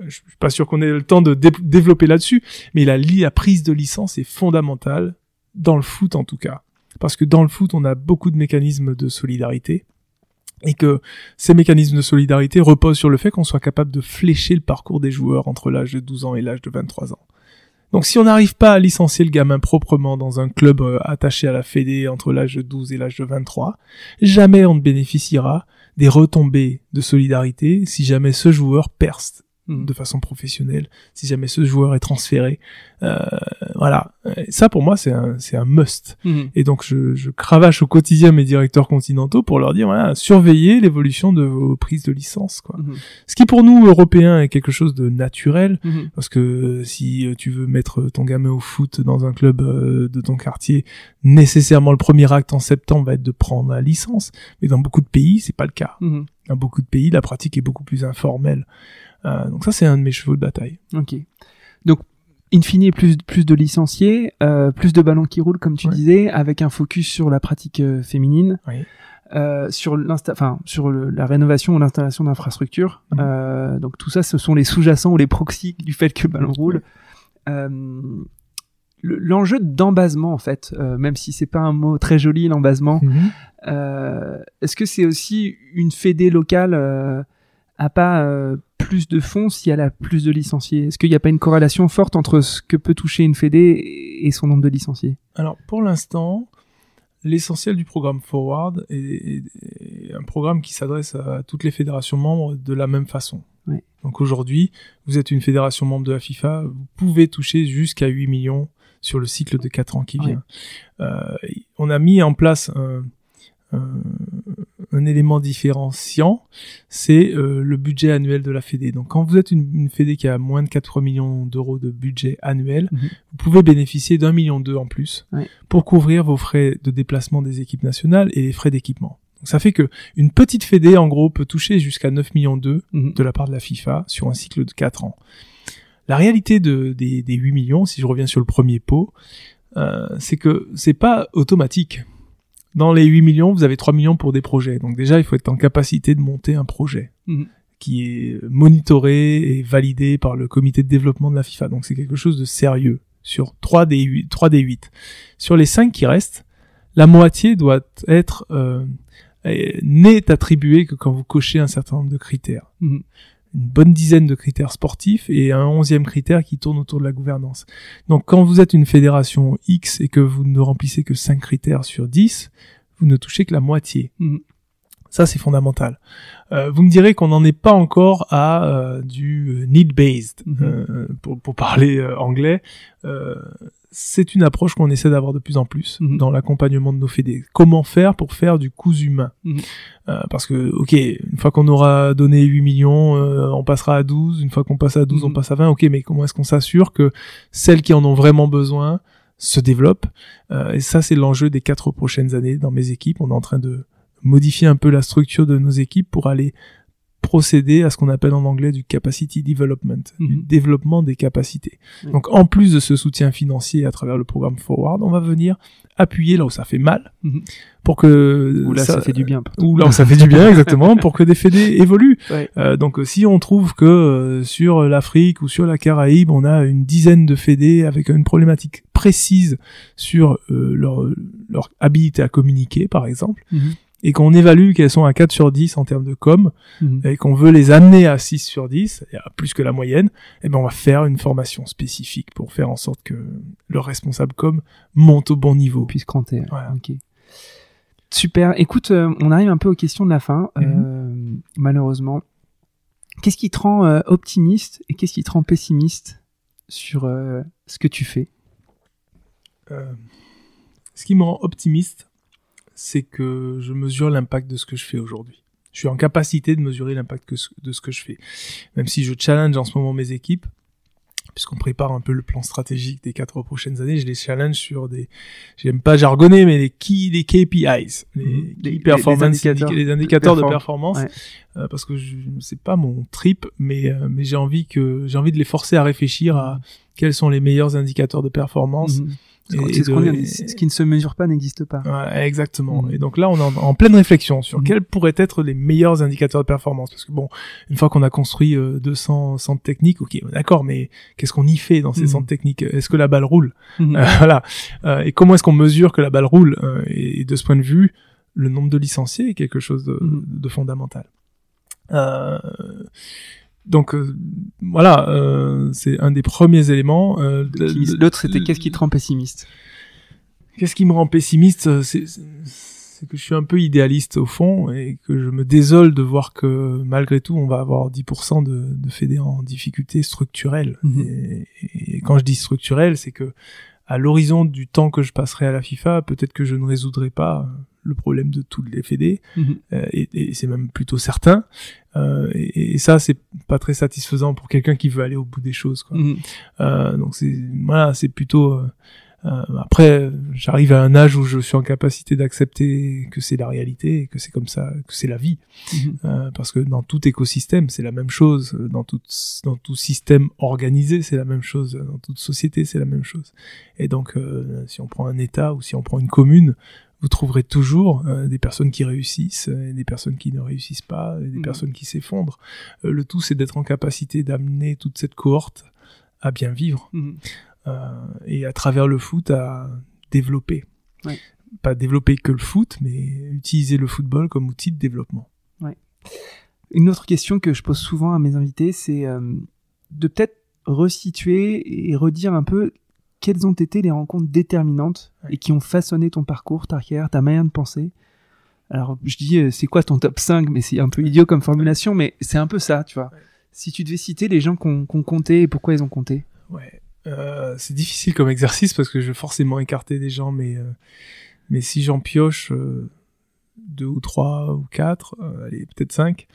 Euh, Je suis pas sûr qu'on ait le temps de dé- développer là-dessus, mais la prise de licence est fondamentale dans le foot en tout cas, parce que dans le foot, on a beaucoup de mécanismes de solidarité et que ces mécanismes de solidarité reposent sur le fait qu'on soit capable de flécher le parcours des joueurs entre l'âge de 12 ans et l'âge de 23 ans. Donc si on n'arrive pas à licencier le gamin proprement dans un club euh, attaché à la Fédé entre l'âge de 12 et l'âge de 23, jamais on ne bénéficiera des retombées de solidarité si jamais ce joueur perce Mhm. de façon professionnelle, si jamais ce joueur est transféré. Euh, voilà, Et ça pour moi c'est un, c'est un must. Mhm. Et donc je, je cravache au quotidien mes directeurs continentaux pour leur dire voilà surveillez l'évolution de vos prises de licence quoi. Mhm. Ce qui pour nous Européens est quelque chose de naturel parce que euh, si euh, tu veux mettre ton gamin au foot dans un club euh, de ton quartier, nécessairement le premier acte en septembre va être de prendre la licence. Mais dans beaucoup de pays c'est pas le cas. Dans beaucoup de pays la pratique est beaucoup plus informelle. Euh, donc ça c'est un de mes chevaux de bataille. Ok. Donc, in fine, plus, plus de licenciés, euh, plus de ballons qui roulent, comme tu disais, avec un focus sur la pratique euh, féminine, Oui. sur, l'insta- sur le- la rénovation ou l'installation d'infrastructures. Mhm. Donc, tout ça, ce sont les sous-jacents ou les proxys du fait que le ballon roule. Le- L'enjeu d'embasement, en fait, euh, même si c'est pas un mot très joli, l'embasement, euh, est-ce que c'est aussi une fédé locale euh, a pas euh, plus de fonds si elle a plus de licenciés? Est-ce qu'il n'y a pas une corrélation forte entre ce que peut toucher une fédé et son nombre de licenciés? Alors pour l'instant, l'essentiel du programme Forward est, est- est un programme qui s'adresse à toutes les fédérations membres de la même façon. Donc aujourd'hui, vous êtes une fédération membre de la FIFA, vous pouvez toucher jusqu'à 8 millions sur le cycle de 4 ans qui Ouais. vient. Euh, on a mis en place un, un, un élément différenciant, c'est euh, le budget annuel de la Fédé. Donc quand vous êtes une, une Fédé qui a moins de 4 millions d'euros de budget annuel, Mhm. vous pouvez bénéficier d'un million d'eux en plus Ouais. pour couvrir vos frais de déplacement des équipes nationales et les frais d'équipement. Donc ça fait que une petite Fédé, en gros, peut toucher jusqu'à 9 millions d'eux Mhm. de la part de la FIFA sur un cycle de 4 ans. La réalité de, des, des 8 millions, si je reviens sur le premier pot, euh, c'est que c'est pas automatique. Dans les 8 millions, vous avez 3 millions pour des projets. Donc déjà, il faut être en capacité de monter un projet Mhm. qui est monitoré et validé par le comité de développement de la FIFA. Donc c'est quelque chose de sérieux sur 3 des 8. 3 des 8. Sur les 5 qui restent, la moitié doit être euh, n'est attribuée que quand vous cochez un certain nombre de critères Mhm. Une bonne dizaine de critères sportifs et un onzième critère qui tourne autour de la gouvernance. Donc quand vous êtes une fédération X et que vous ne remplissez que 5 critères sur 10, vous ne touchez que la moitié. Mhm. Ça, c'est fondamental. Euh, vous me direz qu'on n'en est pas encore à euh, du euh, need-based, Mhm. euh, pour, pour parler anglais. C'est une approche qu'on essaie d'avoir de plus en plus Mhm. dans l'accompagnement de nos fédés. Comment faire pour faire du coût humain Mhm. Euh, Parce que, ok, une fois qu'on aura donné 8 millions, euh, on passera à 12. Une fois qu'on passe à 12, on Mhm. passe à 20. Ok, mais comment est-ce qu'on s'assure que celles qui en ont vraiment besoin se développent Euh, Et ça, c'est l'enjeu des quatre prochaines années dans mes équipes. On est en train de modifier un peu la structure de nos équipes pour aller procéder à ce qu'on appelle en anglais du capacity development, du Mhm. développement des capacités. Donc en plus de ce soutien financier à travers le programme Forward, on va venir appuyer là où ça fait mal Mhm. pour que Ou là, ça, fait du bien. ou là où ça fait du bien exactement pour que des fédés évoluent. Ouais. Euh, donc euh, si on trouve que euh, sur l'Afrique ou sur la Caraïbe, on a une dizaine de fédés avec une problématique précise sur euh, leur, leur habilité à communiquer par exemple, Mhm. Et qu'on évalue qu'elles sont à 4 sur 10 en termes de com, Mhm. et qu'on veut les amener à 6 sur 10, et à plus que la moyenne, eh ben on va faire une formation spécifique pour faire en sorte que le responsable com monte au bon niveau. puisse cranter. Voilà. Ok. Super. Écoute, euh, on arrive un peu aux questions de la fin. Mhm. euh, malheureusement, qu'est-ce qui te rend euh, optimiste et qu'est-ce qui te rend pessimiste sur ce que tu fais? Ce qui me rend optimiste, c'est que je mesure l'impact de ce que je fais aujourd'hui. Je suis en capacité de mesurer l'impact de ce que je fais. Même si je challenge en ce moment mes équipes, puisqu'on prépare un peu le plan stratégique des quatre prochaines années, je les challenge sur des, j'aime pas jargonner, mais les key, les KPIs, les, Mhm. Les- les indicateurs indica- les indicateurs de perform- performance, Ouais. euh, parce que je, c'est pas mon trip, mais, euh, mais j'ai envie que, j'ai envie de les forcer à réfléchir à quels sont les meilleurs indicateurs de performance. Mhm. C'est ce de- qui ne se mesure pas n'existe pas. Ouais, exactement. Mhm. Et donc là, on est en, en pleine réflexion sur Mhm. quels pourraient être les meilleurs indicateurs de performance. Parce que bon, une fois qu'on a construit euh, 200 centres techniques, ok, d'accord, mais qu'est-ce qu'on y fait dans ces Mhm. centres techniques? Est-ce que la balle roule? Mhm. Euh, Voilà. Euh, et comment est-ce qu'on mesure que la balle roule? Euh, Et de ce point de vue, le nombre de licenciés est quelque chose de, Mhm. de fondamental. Euh, donc euh, voilà, euh, c'est un des premiers éléments. Euh, L'autre, c'était qu'est-ce qui te rend pessimiste? Qu'est-ce qui me rend pessimiste euh, C'est c'est que je suis un peu idéaliste au fond et que je me désole de voir que malgré tout, on va avoir 10% de, de fédés en difficulté structurelle. Mhm. Et, et quand je dis structurelle, c'est que à l'horizon du temps que je passerai à la FIFA, peut-être que je ne résoudrai pas le problème de toutes les fédés, Mhm. euh, et, et c'est même plutôt certain. Euh, et, et ça, c'est pas très satisfaisant pour quelqu'un qui veut aller au bout des choses. Quoi. Mhm. Euh, donc c'est voilà, c'est plutôt. après, j'arrive à un âge où je suis en capacité d'accepter que c'est la réalité, et que c'est comme ça, que c'est la vie. Mhm. Parce que dans tout écosystème, c'est la même chose. Dans tout dans tout système organisé, c'est la même chose. Dans toute société, c'est la même chose. Et donc, si on prend un État ou si on prend une commune, vous trouverez toujours euh, des personnes qui réussissent, et des personnes qui ne réussissent pas, et des Mhm. personnes qui s'effondrent. Euh, le tout, c'est d'être en capacité d'amener toute cette cohorte à bien vivre euh, et à travers le foot à développer. Ouais. Pas développer que le foot, mais utiliser le football comme outil de développement. Une autre question que je pose souvent à mes invités, c'est euh, de peut-être resituer et redire un peu quelles ont été les rencontres déterminantes Ouais. et qui ont façonné ton parcours, ta carrière, ta manière de penser? Alors, je dis, euh, c'est quoi ton top 5 Mais c'est un peu idiot comme formulation, mais c'est un peu ça, tu vois. Ouais. Si tu devais citer les gens qui ont compté et pourquoi ils ont compté? Ouais. Euh, c'est difficile comme exercice parce que je vais forcément écarter des gens, mais euh, mais si j'en pioche euh, deux ou trois ou quatre, allez peut-être cinq,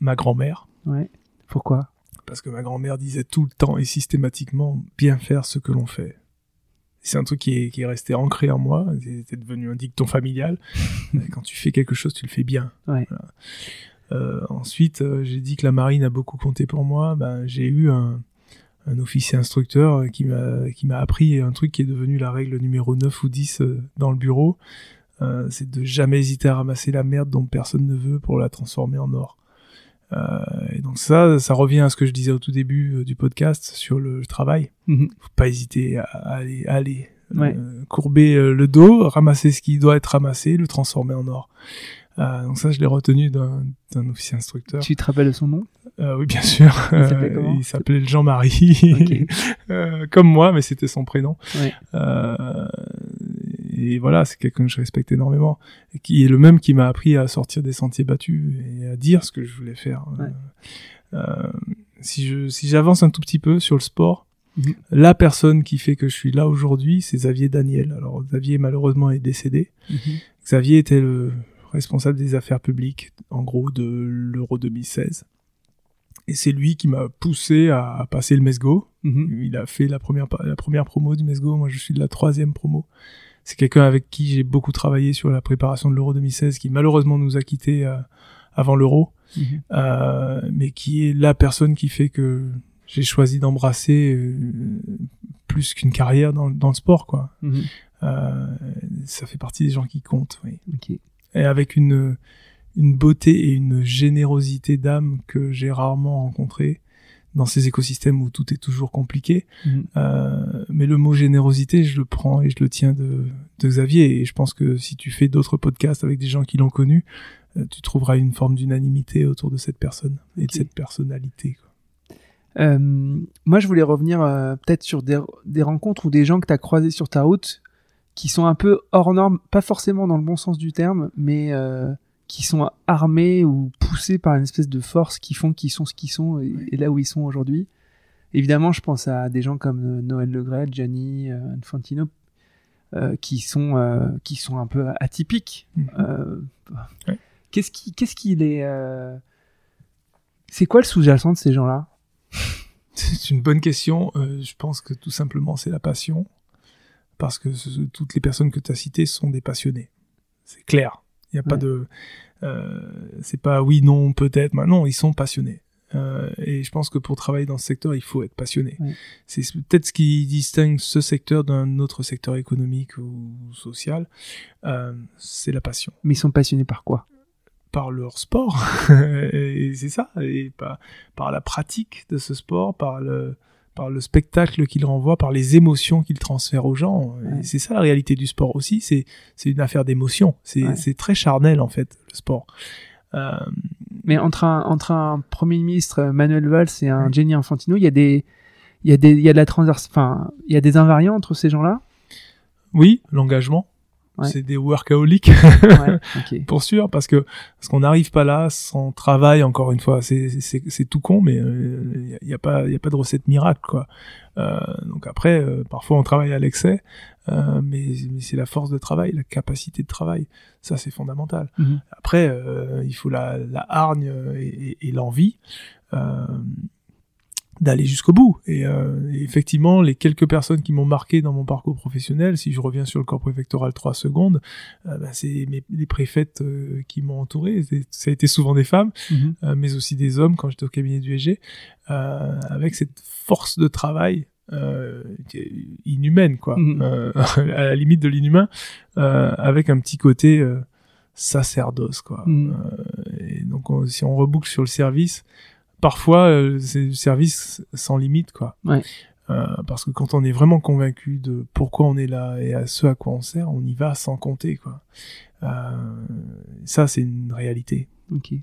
ma grand-mère, Ouais. Pourquoi? Parce que ma grand-mère disait tout le temps et systématiquement bien faire ce que l'on fait. C'est un truc qui est, qui est resté ancré en moi, c'est c'est devenu un dicton familial. Quand tu fais quelque chose, tu le fais bien. Ouais. Voilà. Euh, ensuite, euh, j'ai dit que la marine a beaucoup compté pour moi. Ben, j'ai eu un, un officier instructeur qui m'a qui m'a appris un truc qui est devenu la règle numéro 9 ou 10 euh, dans le bureau. Euh, c'est de jamais hésiter à ramasser la merde dont personne ne veut pour la transformer en or. Euh, et donc ça, ça revient à ce que je disais au tout début euh, du podcast sur le, travail. Mhm. Faut pas hésiter à, aller, à aller Ouais. euh, courber le dos, ramasser ce qui doit être ramassé, le transformer en or. Euh, donc ça, je l'ai retenu d'un officier instructeur. Tu te rappelles de son nom? Oui, bien sûr. Il s'appelait Jean-Marie, comme moi, mais c'était son prénom. Ouais. Euh, et voilà, c'est quelqu'un que je respecte énormément, et qui est le même qui m'a appris à sortir des sentiers battus et à dire ce que je voulais faire. Ouais. Euh, si je si j'avance un tout petit peu sur le sport, Mhm. la personne qui fait que je suis là aujourd'hui, c'est Xavier Daniel. Alors Xavier malheureusement est décédé. Mhm. Xavier était le responsable des affaires publiques, en gros, de l'Euro 2016. Et c'est lui qui m'a poussé à, passer le MESGO. Mhm. Il a fait la première, la première promo du MESGO, moi je suis de la troisième promo. C'est quelqu'un avec qui j'ai beaucoup travaillé sur la préparation de l'Euro 2016, qui malheureusement nous a quittés euh, avant l'Euro, Mhm. euh, mais qui est la personne qui fait que j'ai choisi d'embrasser euh, plus qu'une carrière dans, dans le sport, quoi. Mhm. Euh, ça fait partie des gens qui comptent, oui et avec une, une beauté et une générosité d'âme que j'ai rarement rencontré dans ces écosystèmes où tout est toujours compliqué. Mhm. Euh, mais le mot générosité, je le prends et je le tiens de, de Xavier. Et je pense que si tu fais d'autres podcasts avec des gens qui l'ont connu, euh, tu trouveras une forme d'unanimité autour de cette personne et de cette personnalité. quoi. Euh, moi, je voulais revenir peut-être sur des, des rencontres ou des gens que tu as croisés sur ta route qui sont un peu hors normes, pas forcément dans le bon sens du terme, mais qui sont armés ou poussés par une espèce de force qui font qu'ils sont ce qu'ils sont et, et là où ils sont aujourd'hui. Évidemment, je pense à des gens comme euh, Noël Legret, Gianni euh, Infantino, euh, qui sont euh, qui sont un peu atypiques. Mhm. Ouais. Qu'est-ce qui qu'est-ce qui les c'est quoi le sous-jacent de ces gens-là? C'est une bonne question. Je pense que tout simplement, c'est la passion. Parce que ce- toutes les personnes que tu as citées sont des passionnés. C'est clair. Il n'y a pas de... Euh, c'est pas oui, non, peut-être. mais Non, ils sont passionnés. Euh, et je pense que pour travailler dans ce secteur, il faut être passionné. Ouais. C'est peut-être ce qui distingue ce secteur d'un autre secteur économique ou social. Euh, c'est la passion Mais ils sont passionnés par quoi? Par leur sport. et c'est ça, et par, par la pratique de ce sport, par le, par le spectacle qu'il renvoie, par les émotions qu'il transfère aux gens. Ouais. C'est ça la réalité du sport aussi, c'est, une affaire d'émotion. C'est, Ouais. très charnel en fait, le sport. Euh, Mais entre un, entre un Premier ministre Manuel Valls et un Ouais. Gianni Infantino, il y a des il y a des il y a de la transverse enfin il y a des invariants entre ces gens-là? Oui, l'engagement. Ouais. C'est des workaholics. Ouais pour sûr parce que parce qu'on n'arrive pas là sans travail encore une fois. C'est c'est c'est tout con mais il y, a pas il y a pas de recette miracle quoi. Euh, donc après euh, parfois on travaille à l'excès euh, mais, mais c'est la force de travail la capacité de travail. Ça c'est fondamental. Mhm. après euh, il faut la la hargne et, et- et l'envie. Euh, d'aller jusqu'au bout. Et, euh, et effectivement, les quelques personnes qui m'ont marqué dans mon parcours professionnel, si je reviens sur le corps préfectoral 3 secondes, euh, bah, c'est mes, les préfètes euh, qui m'ont entouré. Ça a été souvent des femmes, Mhm. euh, mais aussi des hommes quand j'étais au cabinet du EG, euh, avec cette force de travail euh, inhumaine, quoi, Mhm. euh, à la limite de l'inhumain, euh, avec un petit côté euh, sacerdoce, quoi. Mhm. Et donc, on- si on reboucle sur le service, parfois euh, c'est du service sans limite, quoi. Ouais. Euh, parce que quand on est vraiment convaincu de pourquoi on est là et à ce à quoi on sert, on y va sans compter, quoi. Euh, ça, c'est une réalité. ok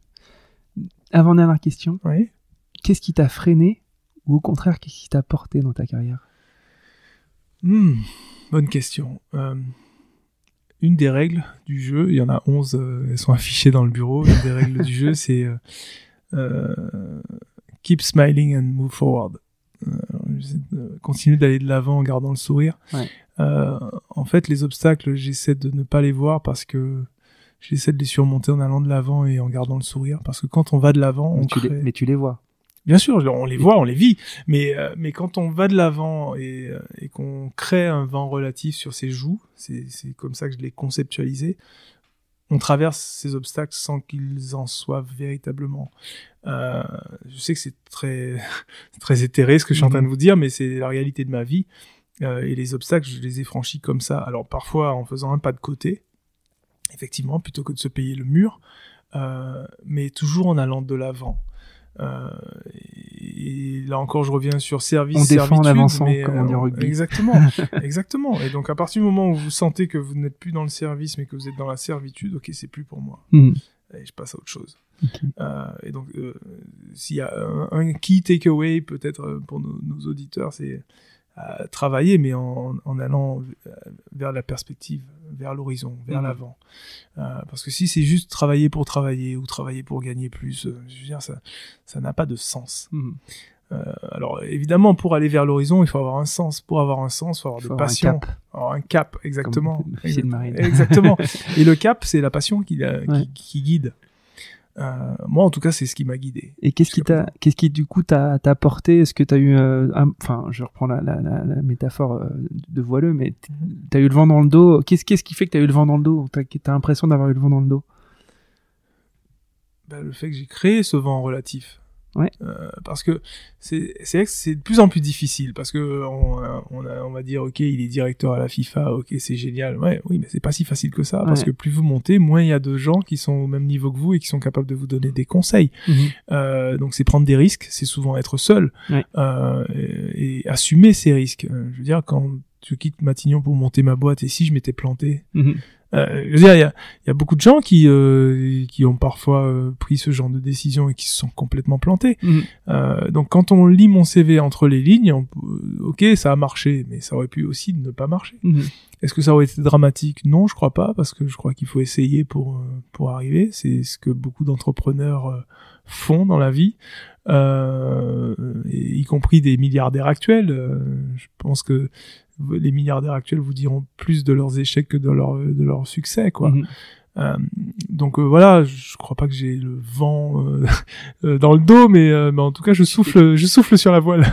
avant dernière question Oui. qu'est-ce qui t'a freiné ou au contraire qu'est-ce qui t'a porté dans ta carrière? Hmm, bonne question. Euh, une des règles du jeu, il y en a 11, euh, elles sont affichées dans le bureau. Une des règles du jeu, c'est euh, keep smiling and move forward. Euh, continue d'aller de l'avant en gardant le sourire. Ouais. Euh, en fait, les obstacles, j'essaie de ne pas les voir parce que j'essaie de les surmonter en allant de l'avant et en gardant le sourire. Parce que quand on va de l'avant, on mais tu, les, crée- mais tu les vois. Bien sûr, on les voit, on les vit, mais euh, mais quand on va de l'avant et, euh, et qu'on crée un vent relatif sur ses joues, c'est comme ça que je l'ai conceptualisé. On traverse ces obstacles sans qu'ils en soient véritablement. Euh, je sais que c'est très très éthéré ce que je suis en train de vous dire, mais c'est la réalité de ma vie. Euh, et les obstacles, je les ai franchis comme ça. Alors parfois en faisant un pas de côté, effectivement, plutôt que de se payer le mur, euh, mais toujours en allant de l'avant. Euh, et là encore, je reviens sur service. On défend en avançant, mais, comme on dit en euh, rugby. Exactement, exactement. Et donc, à partir du moment où vous sentez que vous n'êtes plus dans le service, mais que vous êtes dans la servitude, ok, c'est plus pour moi. Et je passe à autre chose. Euh, et donc, euh, s'il y a un, un key takeaway, peut-être pour nos, nos auditeurs, c'est travailler, mais en, en allant euh, vers la perspective, vers l'horizon, vers Mhm. l'avant. Euh, parce que si c'est juste travailler pour travailler ou travailler pour gagner plus, euh, je veux dire, ça, ça n'a pas de sens. Euh, alors évidemment, pour aller vers l'horizon, il faut avoir un sens. Pour avoir un sens, il faut avoir Faut de avoir un passion. cap. Alors un cap, exactement. Comme l'officier de marine. Exactement. Et le cap, c'est la passion qui, la- qui- Ouais. qui guide. Euh, moi, en tout cas, c'est ce qui m'a guidé. Et qu'est-ce qui t'a, qu'est-ce qui du coup t'a, t'a apporté Est-ce que t'as eu, euh, enfin, je reprends la, la, la, la métaphore euh, de voileux, mais t- t'as eu le vent dans le dos? Qu'est-ce, qu'est-ce qui fait que t'as eu le vent dans le dos? T'as, t'as l'impression d'avoir eu le vent dans le dos? Ben, le fait que j'ai créé ce vent relatif. Ouais. Euh, parce que c'est c'est de plus en plus difficile parce que on, on, a- on va dire ok il est directeur à la FIFA ok c'est génial ouais oui mais c'est pas si facile que ça parce que plus vous montez moins il y a de gens qui sont au même niveau que vous et qui sont capables de vous donner des conseils Euh, donc c'est prendre des risques, c'est souvent être seul Ouais. euh, et, et assumer ces risques. Je veux dire, quand je quitte Matignon pour monter ma boîte et si je m'étais planté, Mhm. Euh, je veux dire, il y a, il y a beaucoup de gens qui euh, qui ont parfois euh, pris ce genre de décision et qui se sont complètement plantés. Mhm. Donc quand on lit mon CV entre les lignes, on ok, ça a marché, mais ça aurait pu aussi ne pas marcher. Mhm. Est-ce que ça aurait été dramatique? Non, je crois pas, parce que je crois qu'il faut essayer pour pour arriver. C'est ce que beaucoup d'entrepreneurs font dans la vie, euh, y compris des milliardaires actuels. Je pense que les milliardaires actuels vous diront plus de leurs échecs que de leur de leur succès, quoi. Mhm. Euh, donc euh, voilà, je crois pas que j'ai le vent euh, euh, dans le dos, mais, euh, mais en tout cas, je souffle, je souffle sur la voile.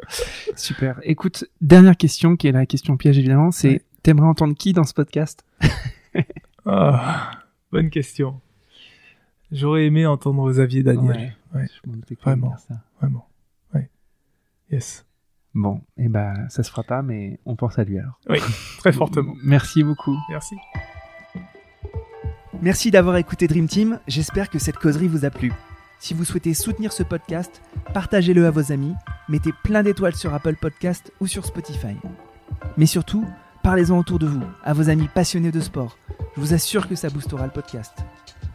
Super. Écoute, dernière question qui est la question piège évidemment, c'est Ouais. t'aimerais entendre qui dans ce podcast? Ah, bonne question. J'aurais aimé entendre Xavier Daniel. Ouais. Je Vraiment. ça. Vraiment. Ouais. Yes. Bon, et ben ça se fera pas, mais on pense à lui alors. Très fortement. Merci beaucoup. Merci. Merci d'avoir écouté Dream Team, j'espère que cette causerie vous a plu. Si vous souhaitez soutenir ce podcast, partagez-le à vos amis, mettez plein d'étoiles sur Apple Podcast ou sur Spotify. Mais surtout, parlez-en autour de vous, à vos amis passionnés de sport. Je vous assure que ça boostera le podcast.